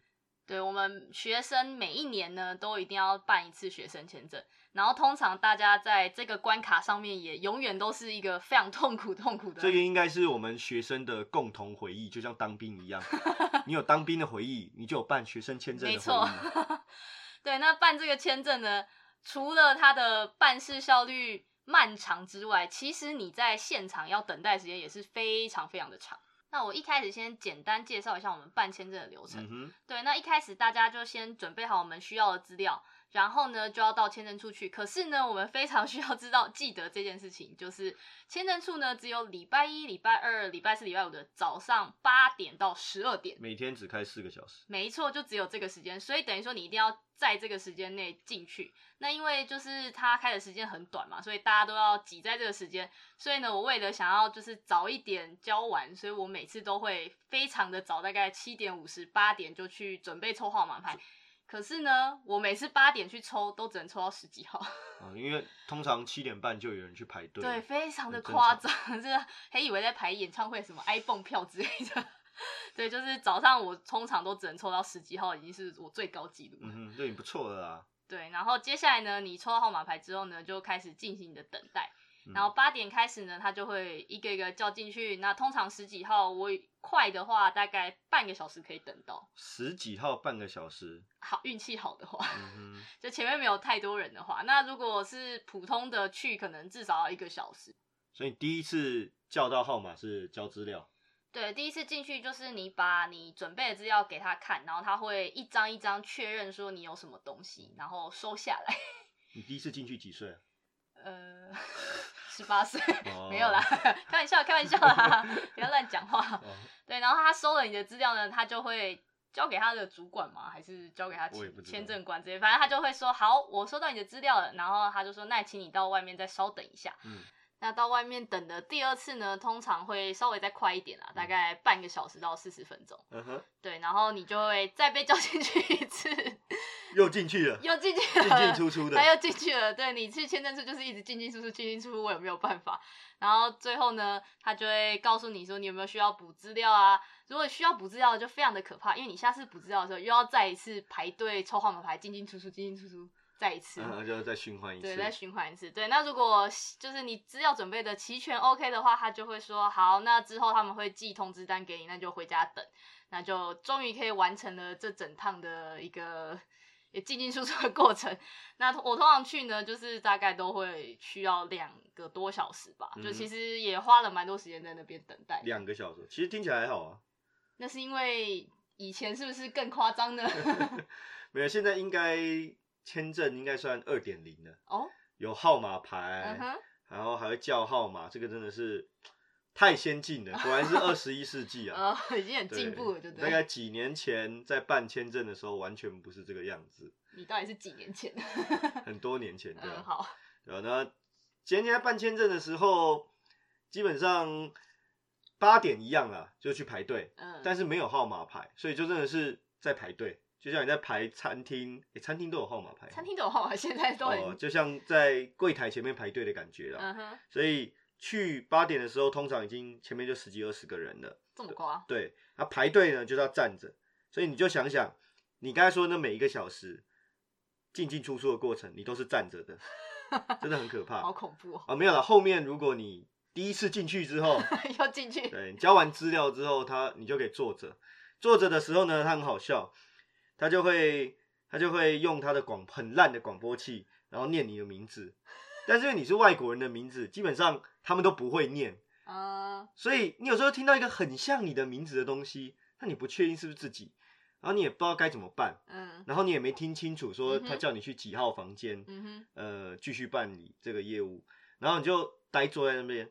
S1: 对我们学生每一年呢都一定要办一次学生签证，然后通常大家在这个关卡上面也永远都是一个非常痛苦痛苦的。
S2: 这个应该是我们学生的共同回忆，就像当兵一样。你有当兵的回忆，你就有办学生签证的回
S1: 没错
S2: 忆。
S1: 对，那办这个签证呢，除了它的办事效率漫长之外，其实你在现场要等待时间也是非常非常的长。那我一开始先简单介绍一下我们办签证的流程。
S2: 嗯，
S1: 对，那一开始大家就先准备好我们需要的资料，然后呢就要到签证处去。可是呢，我们非常需要知道记得这件事情，就是签证处呢只有礼拜一、礼拜二、礼拜四、礼拜五的早上八点到十二点。
S2: 每天只开四个小时。
S1: 没错，就只有这个时间，所以等于说你一定要在这个时间内进去。那因为就是它开的时间很短嘛，所以大家都要挤在这个时间。所以呢，我为了想要就是早一点交完，所以我每次都会非常的早，大概七点五十、八点就去准备抽号码牌。可是呢，我每次八点去抽，都只能抽到十几号，
S2: 啊，因为通常七点半就有人去排队。
S1: 对，非常的夸
S2: 常
S1: 张，这 还以为在排演唱会什么 iPhone 票之类的。对，就是早上我通常都只能抽到十几号，已经是我最高纪录了。
S2: 嗯哼，这已经不错了啦。
S1: 对，然后接下来呢，你抽到号码牌之后呢，就开始进行你的等待。
S2: 嗯
S1: 然后八点开始呢，他就会一个一个叫进去。那通常十几号，我快的话大概半个小时可以等到。
S2: 十几号半个小时，
S1: 好运气好的话，
S2: 嗯，
S1: 就前面没有太多人的话，那如果是普通的去，可能至少要一个小时。
S2: 所以第一次叫到号码是交资料，
S1: 对，第一次进去就是你把你准备的资料给他看，然后他会一张一张确认说你有什么东西，然后收下来。
S2: 你第一次进去几岁啊？
S1: 呃，十八岁
S2: 哦
S1: 没有啦，开玩笑，开玩笑啦，不要乱讲话。
S2: 哦，
S1: 对，然后他收了你的资料呢，他就会交给他的主管嘛？还是交给他签签证官之类？反正他就会说，好，我收到你的资料了。然后他就说，那请你到外面再稍等一下。
S2: 嗯，
S1: 那到外面等的第二次呢，通常会稍微再快一点啦，大概半个小时到四十分钟。
S2: 嗯哼，
S1: 对，然后你就会再被叫进去一次。
S2: 又进去了，
S1: 又进去了，
S2: 进进出出的
S1: 他。又进去了。对你去签证处就是一直进进出出，进进出出，我也没有办法。然后最后呢，他就会告诉你说你有没有需要补资料啊？如果需要补资料，就非常的可怕，因为你下次补资料的时候又要再一次排队抽号码牌，进进出出，进进出出，再一次。
S2: 然后就再循环一次对，
S1: 再循环一次。对，那如果就是你资料准备的齐全 OK 的话，他就会说好，那之后他们会寄通知单给你，那就回家等，那就终于可以完成了这整趟的一个也进进出出的过程。那我通常去呢，就是大概都会需要两个多小时吧，就
S2: 嗯
S1: 其实也花了蛮多时间在那边等待。
S2: 两个小时，其实听起来还好啊。
S1: 那是因为以前是不是更夸张呢？
S2: 没有，现在应该签证应该算二点零了，
S1: 哦，
S2: 有号码牌
S1: 嗯，
S2: 然后还会叫号码，这个真的是太先进了，果然是二十一世纪啊。
S1: 哦，已经很
S2: 对
S1: 进步了，对不
S2: 大？概几年前在办签证的时候，完全不是这个样子，
S1: 你到底是几年前？
S2: 很多年前对
S1: 嗯，
S2: 啊。
S1: 好，
S2: 对啊，那前年在办签证的时候，基本上八点一样啊，就去排队，
S1: 嗯，
S2: 但是没有号码牌，所以就真的是在排队，就像你在排餐厅，诶餐厅都有号码牌，
S1: 餐厅都有号码，现在都很
S2: 哦，就像在柜台前面排队的感觉啦。
S1: 嗯哼，
S2: 所以去八点的时候，通常已经前面就十几二十个人了。
S1: 这么夸？
S2: 对，那排队呢就是要站着，所以你就想想，你刚才说的那每一个小时进进出出的过程，你都是站着的，真的很可怕。
S1: 好恐怖哦！
S2: 啊，没有了。后面如果你第一次进去之后，
S1: 要进去，
S2: 对你交完资料之后，他你就可以坐着。坐着的时候呢，他很好笑，他就会他就会用他的广很烂的广播器，然后念你的名字。但是因为你是外国人的名字，基本上他们都不会念，
S1: 啊，
S2: 所以你有时候听到一个很像你的名字的东西，那你不确定是不是自己，然后你也不知道该怎么办，
S1: 嗯。
S2: 然后你也没听清楚说他叫你去几号房间，
S1: 嗯哼，
S2: 呃，继续办理这个业务，然后你就呆坐在那边，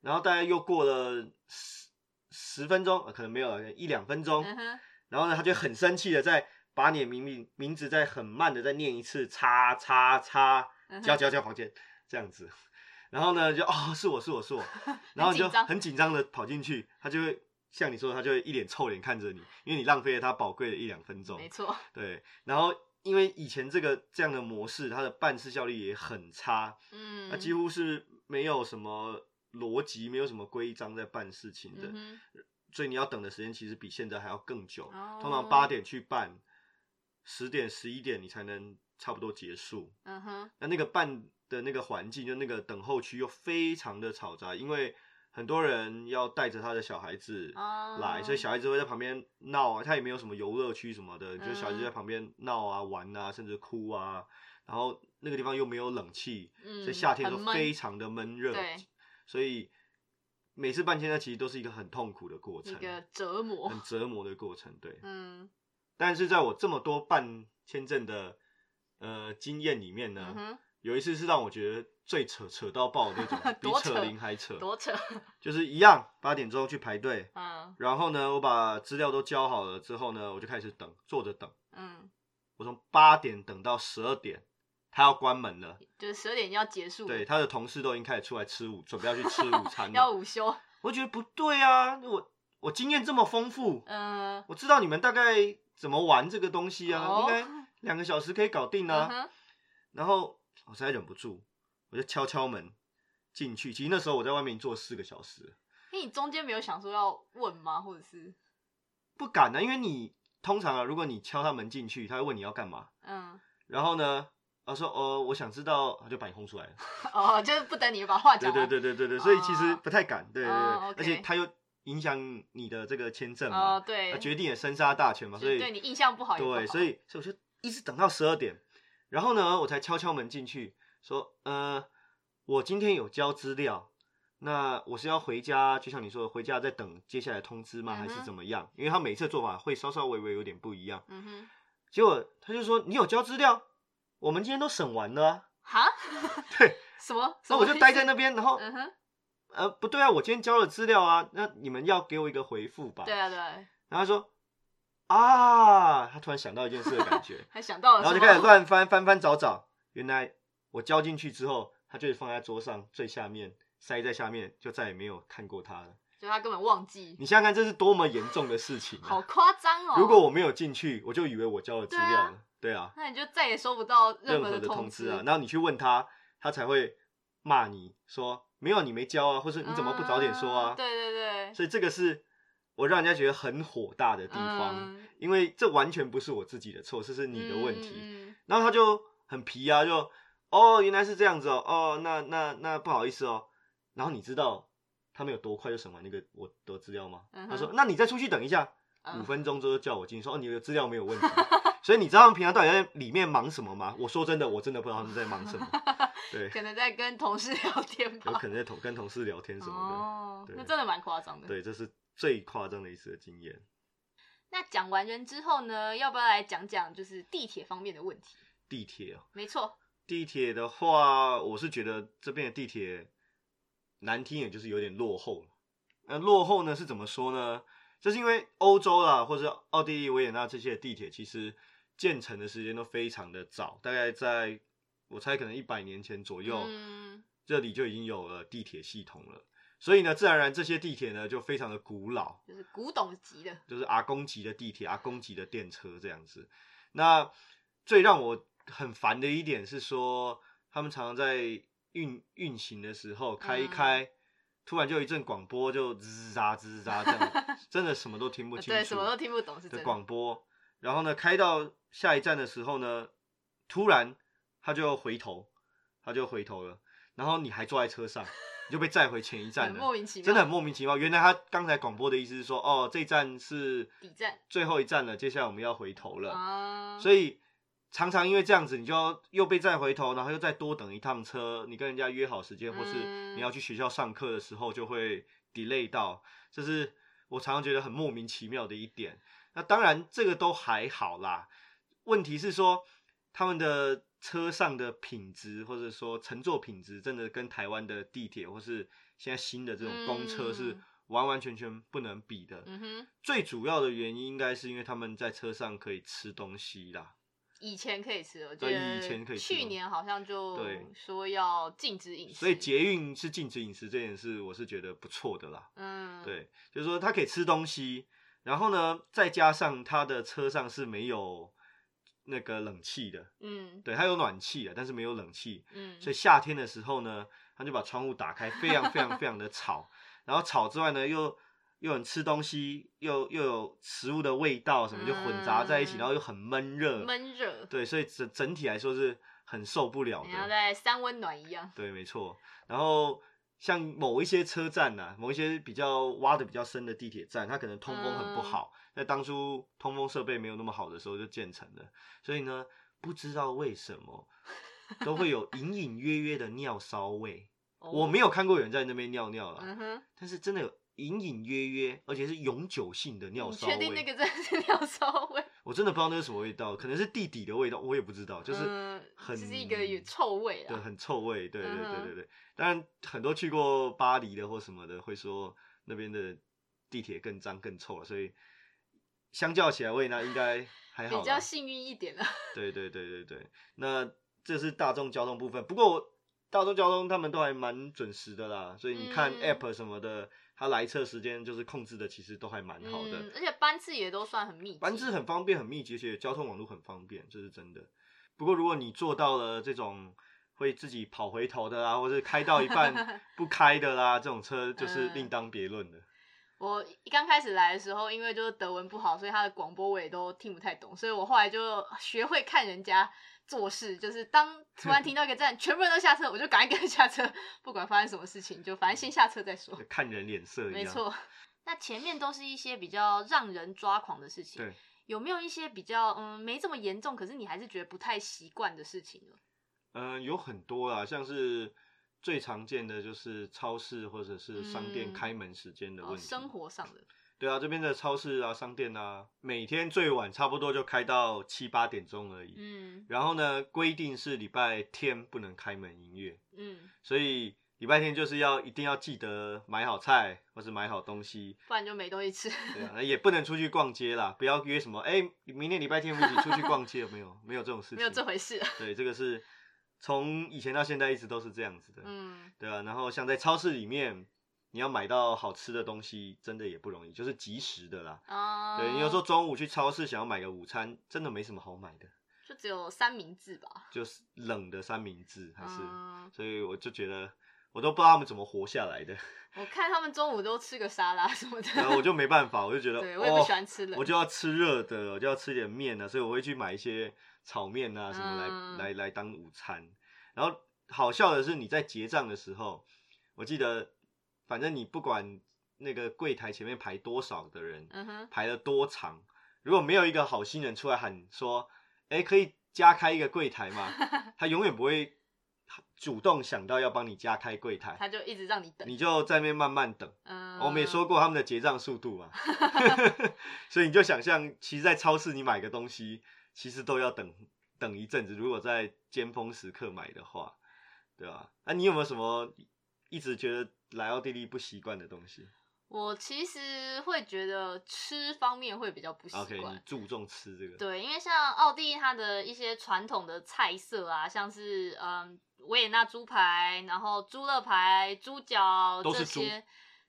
S2: 然后大概又过了十十分钟、呃可能没有了，一两分钟，然后呢，他就很生气的在把你的名名名字再很慢的再念一次，叉叉叉，
S1: 嗯哼。
S2: 交交交房间这样子，然后呢就哦是我是我是我，然后你就很紧张的跑进去，他就会像你说的，他就会一脸臭脸看着你，因为你浪费了他宝贵的一两分钟
S1: 没，错，
S2: 对，然后因为以前这个这样的模式，它的办事效率也很差，
S1: 嗯，
S2: 那几乎是没有什么逻辑，没有什么规章在办事情的，
S1: 嗯
S2: 所以你要等的时间其实比现在还要更久。
S1: 哦
S2: 通常八点去办，十点十一点你才能差不多结束。
S1: 嗯哼，
S2: 那那个办的那个环境，就那个等候区又非常的嘈杂，因为很多人要带着他的小孩子
S1: 哦。
S2: 来，所以小孩子会在旁边闹啊，他也没有什么游乐区什么的，就小孩子
S1: 嗯。
S2: 在旁边闹啊、玩啊，甚至哭啊。然后那个地方又没有冷气，
S1: 嗯
S2: 所以夏天都非常的闷热，
S1: 对。
S2: 所以每次办签证其实都是一个很痛苦的过程，
S1: 一个折磨
S2: 很，折磨的过程。对，
S1: 嗯。
S2: 但是在我这么多办签证的呃经验里面呢，有一次是让我觉得最扯扯到爆的那种，比
S1: 多扯
S2: 扯铃还扯，
S1: 多扯，
S2: 就是一样八点钟去排队，
S1: 嗯。
S2: 然后呢，我把资料都交好了之后呢，我就开始等，坐着等，
S1: 嗯，
S2: 我从八点等到十二点，他要关门了，
S1: 就是十二点要结束，
S2: 对，，他的同事都已经开始出来吃午，准备要去吃午餐
S1: 要
S2: 了，
S1: 午休，
S2: 我觉得不对啊，我我经验这么丰富，
S1: 嗯，
S2: 我知道你们大概怎么玩这个东西啊，
S1: 哦
S2: 应该两个小时可以搞定啊。
S1: 嗯哼，
S2: 然后我实在忍不住，我就敲敲门进去。其实那时候我在外面坐四个小时，
S1: 那你中间没有想说要问吗？或者是，
S2: 不敢啊，因为你通常啊，如果你敲他门进去，他会问你要干嘛，
S1: 嗯，
S2: 然后呢，他说哦，我想知道，他就把你轰出来了。
S1: 哦，就是不等你把话
S2: 对
S1: 讲完，
S2: 对对对对对，所以其实
S1: 哦
S2: 不太敢，对对对，
S1: 哦
S2: 而且他又影响你的这个签证嘛，
S1: 哦，对，
S2: 他决定了生杀大权嘛，所以
S1: 对你印象不好不好，
S2: 对，所以所以我就一直等到十二点，然后呢，我才敲敲门进去，说，呃，我今天有交资料，那我是要回家，就像你说的，回家再等接下来通知吗？还是怎么样？因为他每次做法会稍稍微微有点不一样。
S1: 嗯哼，
S2: 结果他就说，你有交资料，我们今天都审完了、啊，
S1: 哈，
S2: 对，
S1: 什么？
S2: 那我就待在那
S1: 边，
S2: 边，然后，
S1: 嗯哼，
S2: 呃，不对啊，我今天交了资料啊，那你们要给我一个回复吧。
S1: 对啊对，
S2: 然后他说，啊，他突然想到一件事的感觉。
S1: 还想到了，
S2: 然后就开始乱翻翻翻找找，原来我交进去之后，他就是放在桌上最下面，塞在下面，就再也没有看过他了。
S1: 就他根本忘记，
S2: 你想想看，这是多么严重的事情、
S1: 好
S2: 啊！
S1: 夸张哦。
S2: 如果我没有进去，我就以为我交了资料了。对啊，
S1: 那你就再也收不到
S2: 任
S1: 何
S2: 的通知啊，然后你去问他，他才会骂你说没有你没交啊，或是你怎么不早点说啊？
S1: 嗯对对对，
S2: 所以这个是我让人家觉得很火大的地方，
S1: 嗯
S2: 因为这完全不是我自己的错，这是你的问题。然后他就很皮啊，就哦原来是这样子哦，哦那那那不好意思哦。然后你知道他们有多快就审完那个我的资料吗？
S1: 嗯
S2: 他说那你再出去等一下，
S1: 嗯
S2: 五分钟之后叫我进，说哦你的资料没有问题。所以你知道他们平常到底在里面忙什么吗？我说真的，我真的不知道他们在忙什么。对，
S1: 可能在跟同事聊天吧有。
S2: 可能在同跟同事聊天什么的
S1: 哦，
S2: 对
S1: 那真的蛮夸张。
S2: 的。对，这是最夸张的一次的经验。
S1: 那讲完人之后呢，要不要来讲讲就是地铁方面的问题？
S2: 地铁哦，
S1: 没错，
S2: 地铁的话，我是觉得这边的地铁难听也就是有点落后了。那落后呢是怎么说呢？就是因为欧洲啦，或者奥地利维也纳这些地铁，其实建成的时间都非常的早，大概在我猜可能一百年前左右，
S1: 嗯，
S2: 这里就已经有了地铁系统了。所以呢，自然而然这些地铁呢就非常的古老，
S1: 就是古董级的。
S2: 就是阿公级的地铁、阿公级的电车这样子。那最让我很烦的一点是说，他们常常在运运行的时候开一开，突然就有一阵广播就吱喳吱喳这样，真的什么都听不 清楚，
S1: 对，什么都听不懂是真的。
S2: 广播。然后呢，开到下一站的时候呢，突然他就回头，他就回头了，然后你还坐在车上，你就被载回前一站了。
S1: 莫名其妙，
S2: 真的很莫名其妙。原来他刚才广播的意思是说，哦，这一站是
S1: 底站
S2: 最后一站了，接下来我们要回头了。
S1: 啊，
S2: 所以常常因为这样子，你就要又被再回头，然后又再多等一趟车。你跟人家约好时间，或是
S1: 嗯
S2: 你要去学校上课的时候，就会 delay 到。这是我常常觉得很莫名其妙的一点。那当然这个都还好啦，问题是说他们的车上的品质，或者说乘坐品质，真的跟台湾的地铁或是现在新的这种公车是
S1: 嗯
S2: 完完全全不能比的。
S1: 嗯哼，
S2: 最主要的原因应该是因为他们在车上可以吃东西啦。
S1: 以前可以吃，我记
S2: 对
S1: 得
S2: 以前可以吃
S1: 去年好像就
S2: 对
S1: 说要禁止饮食，
S2: 所以捷运是禁止饮食这件事，我是觉得不错的啦。
S1: 嗯，，
S2: 对，就是说它可以吃东西，然后呢，再加上它的车上是没有那个冷气的，
S1: 嗯。
S2: 对，它有暖气的，但是没有冷气，
S1: 嗯，
S2: 所以夏天的时候呢，他就把窗户打开，非常非常非常的吵，然后吵之外呢，又又很吃东西，又又有食物的味道，什么就混杂在一起，
S1: 嗯。
S2: 然后又很闷热，
S1: 闷热，
S2: 对，所以整整体来说是很受不了的。
S1: 在三温暖一样，
S2: 对，没错。然后像某一些车站呐、某一些比较挖的比较深的地铁站，它可能通风很不
S1: 嗯。
S2: 好，在当初通风设备没有那么好的时候就建成了，所以呢，不知道为什么 都会有隐隐约约的尿骚味。我没有看过有人在那边尿尿啦，
S1: 哦嗯，
S2: 但是真的有隐隐约约，而且是永久性的尿
S1: 你
S2: 骚味。
S1: 确定那个真的是尿骚味？
S2: 我真的不知道那是什么味道，可能是地底的味道，我也不知道，就是
S1: 嗯
S2: 很、
S1: 就是一个有臭味
S2: 对，
S1: 啦，
S2: 很臭味，对对对对对。当然，很多去过巴黎的或什么的会说那边的地铁更脏更臭了，所以相较起来，维也纳应该还好。
S1: 比较幸运一点 了。
S2: 对对对对对，那这是大众交通部分。不过大众交通他们都还蛮准时的啦，所以你看
S1: 嗯
S2: app 什么的，它来车时间就是控制的，其实都还蛮好的。
S1: 嗯，而且班次也都算很密集，
S2: 班次很方便、很密集，而且交通网络很方便，这是真的。不过如果你做到了这种会自己跑回头的啦，或者开到一半 不开的啦，这种车就是
S1: 嗯
S2: 另当别论的。
S1: 我刚开始来的时候，因为就是德文不好，所以他的广播我也都听不太懂，所以我后来就学会看人家做事，就是当突然听到一个站，全部人都下车，我就赶快跟着下车，不管发生什么事情，就反正先下车再说。
S2: 看人脸色一样。
S1: 没错，那前面都是一些比较让人抓狂的事情，
S2: 对，
S1: 有没有一些比较嗯没这么严重，可是你还是觉得不太习惯的事情呢？
S2: 嗯、有很多啦，像是最常见的就是超市或者是商店
S1: 嗯
S2: 开门时间的问
S1: 哦，
S2: 题。
S1: 生活上的，
S2: 对啊，这边的超市啊、商店啊，每天最晚差不多就开到七八点钟而已。
S1: 嗯
S2: 然后呢，规定是礼拜天不能开门营业，
S1: 嗯，
S2: 所以礼拜天就是要一定要记得买好菜或是买好东西，
S1: 不然就没东西吃。
S2: 对啊，也不能出去逛街啦，不要约什么，哎、明天礼拜天一起出去逛街，有没有？没有这种事情，
S1: 没有这回事。
S2: 对，这个是从以前到现在一直都是这样子的，
S1: 嗯。
S2: 对啊，然后像在超市里面，你要买到好吃的东西，真的也不容易，就是即时的啦。
S1: 哦，
S2: 对你有时候中午去超市想要买个午餐，真的没什么好买的，
S1: 就只有三明治吧，
S2: 就是冷的三明治还是，
S1: 嗯。
S2: 所以我就觉得我都不知道他们怎么活下来的，
S1: 我看他们中午都吃个沙拉什么的，
S2: 然后我就没办法，我就觉得，
S1: 对我也不
S2: 哦
S1: 喜欢吃冷
S2: 我就要吃热的，我就要吃点面啊，所以我会去买一些炒面啊什么来、
S1: 嗯
S2: 来来当午餐。然后好笑的是，你在结账的时候，我记得，反正你不管那个柜台前面排多少的人，排了多长，如果没有一个好心人出来喊说，哎，可以加开一个柜台吗？他永远不会主动想到要帮你加开柜台，
S1: 他就一直让你等，
S2: 你就在那边慢慢等。
S1: 嗯，
S2: 我们也说过他们的结账速度嘛，所以你就想象，其实，在超市你买个东西，其实都要等等一阵子。如果在尖峰时刻买的话，对吧？那、你有没有什么一直觉得来奥地利不习惯的东西
S1: 我其实会觉得吃方面会比较不习惯
S2: 你。注重吃这个，
S1: 对，因为像奥地利它的一些传统的菜色啊，像是嗯维也纳猪排，然后猪肋排、猪脚这些，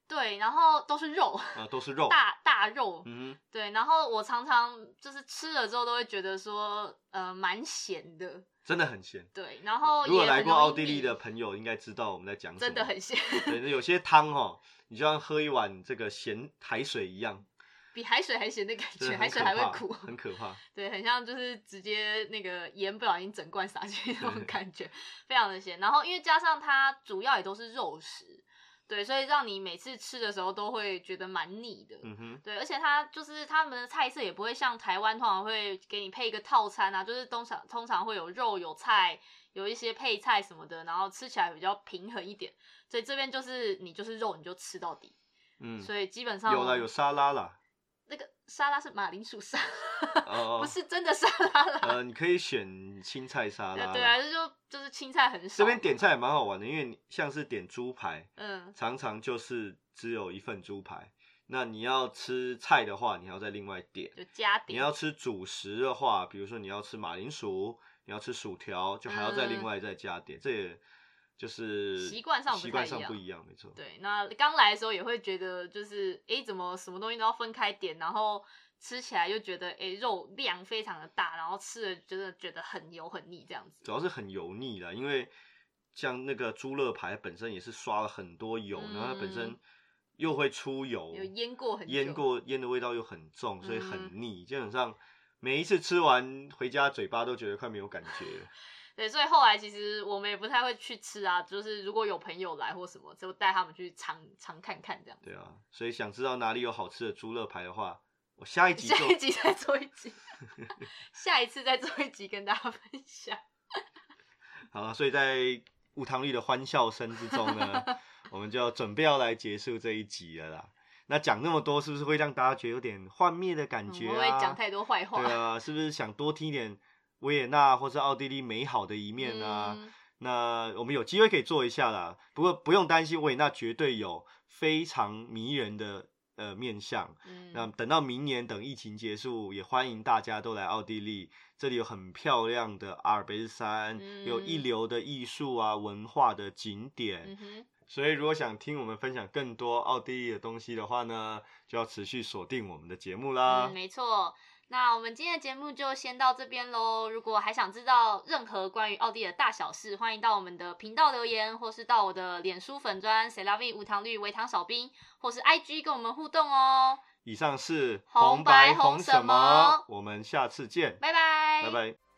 S1: 对，然后都是肉，
S2: 啊，都是肉，
S1: 大大肉，
S2: 嗯哼，
S1: 对，然后我常常就是吃了之后都会觉得说，呃，蛮咸的，
S2: 真的很咸。
S1: 对，然后
S2: 如果来过奥地利的朋友，应该知道我们在讲什么。
S1: 真的很咸，
S2: 对，那有些汤哦，你就像喝一碗这个咸海水一样，
S1: 比海水还咸的感觉，海水还会苦，
S2: 很可怕。
S1: 对，很像就是直接那个盐不小心整罐撒进去那种感觉，非常的咸。然后因为加上它主要也都是肉食，对，所以让你每次吃的时候都会觉得蛮腻的。
S2: 嗯哼，
S1: 对，而且它就是他们的菜色也不会像台湾通常会给你配一个套餐啊，就是通常通常会有肉有菜，有一些配菜什么的，然后吃起来比较平衡一点。所以这边就是你就是肉你就吃到底，
S2: 嗯，
S1: 所以基本上
S2: 有了，有沙拉啦，
S1: 那个沙拉是马铃薯沙，
S2: 拉哦
S1: 不是真的沙拉啦。
S2: 呃，你可以选青菜沙拉。
S1: 对对啊，这就就是青菜很少。
S2: 这边点菜也蛮好玩的，因为你像是点猪排，
S1: 嗯
S2: 常常就是只有一份猪排。那你要吃菜的话，你还要再另外点。
S1: 就加点。
S2: 你要吃主食的话，比如说你要吃马铃薯，你要吃薯条，就还要再另外再加点。这也就是
S1: 嗯习惯上不
S2: 习惯上不一样，没错。
S1: 对，那刚来的时候也会觉得就是诶，怎么什么东西都要分开点，然后吃起来又觉得诶肉量非常的大，然后吃了真的觉得很油很腻这样子。
S2: 主要是很油腻啦，因为像那个猪肋排本身也是刷了很多油，然后它本身
S1: 嗯
S2: 又会出油，
S1: 有腌过很久
S2: 腌过腌的味道又很重，所以
S1: 嗯
S2: 很腻。基本上每一次吃完回家，嘴巴都觉得快没有感觉了。
S1: 对，所以后来其实我们也不太会去吃啊，就是如果有朋友来或什么，就带他们去尝尝看看这样子。
S2: 对啊，所以想知道哪里有好吃的猪肋排的话，我下一集
S1: 下一集再做一集，下一次再做一集跟大家分享。
S2: 好了，所以在吴汤力的欢笑声之中呢，我们就准备要来结束这一集了啦。那讲那么多，是不是会让大家觉得有点幻灭的感觉
S1: 我会
S2: 啊？
S1: 讲太多坏话。
S2: 对啊，是不是想多听一点维也纳或是奥地利美好的一面啊？
S1: 嗯
S2: 那我们有机会可以做一下啦。不过不用担心，维也纳绝对有非常迷人的呃面相。
S1: 嗯
S2: 那等到明年，等疫情结束，也欢迎大家都来奥地利。这里有很漂亮的阿尔卑斯山，
S1: 嗯
S2: 有一流的艺术啊文化的景点。
S1: 嗯，
S2: 所以如果想听我们分享更多奥地利的东西的话呢，就要持续锁定我们的节目啦。
S1: 嗯，没错。那我们今天的节目就先到这边喽。如果还想知道任何关于奥地利的大小事，欢迎到我们的频道留言，或是到我的脸书粉砖 c e l a v i 无糖绿微糖少冰，或是 IG 跟我们互动哦。
S2: 以上是
S1: 红白红
S2: 红
S1: 什么
S2: 我们下次见，
S1: 拜拜，
S2: 拜拜。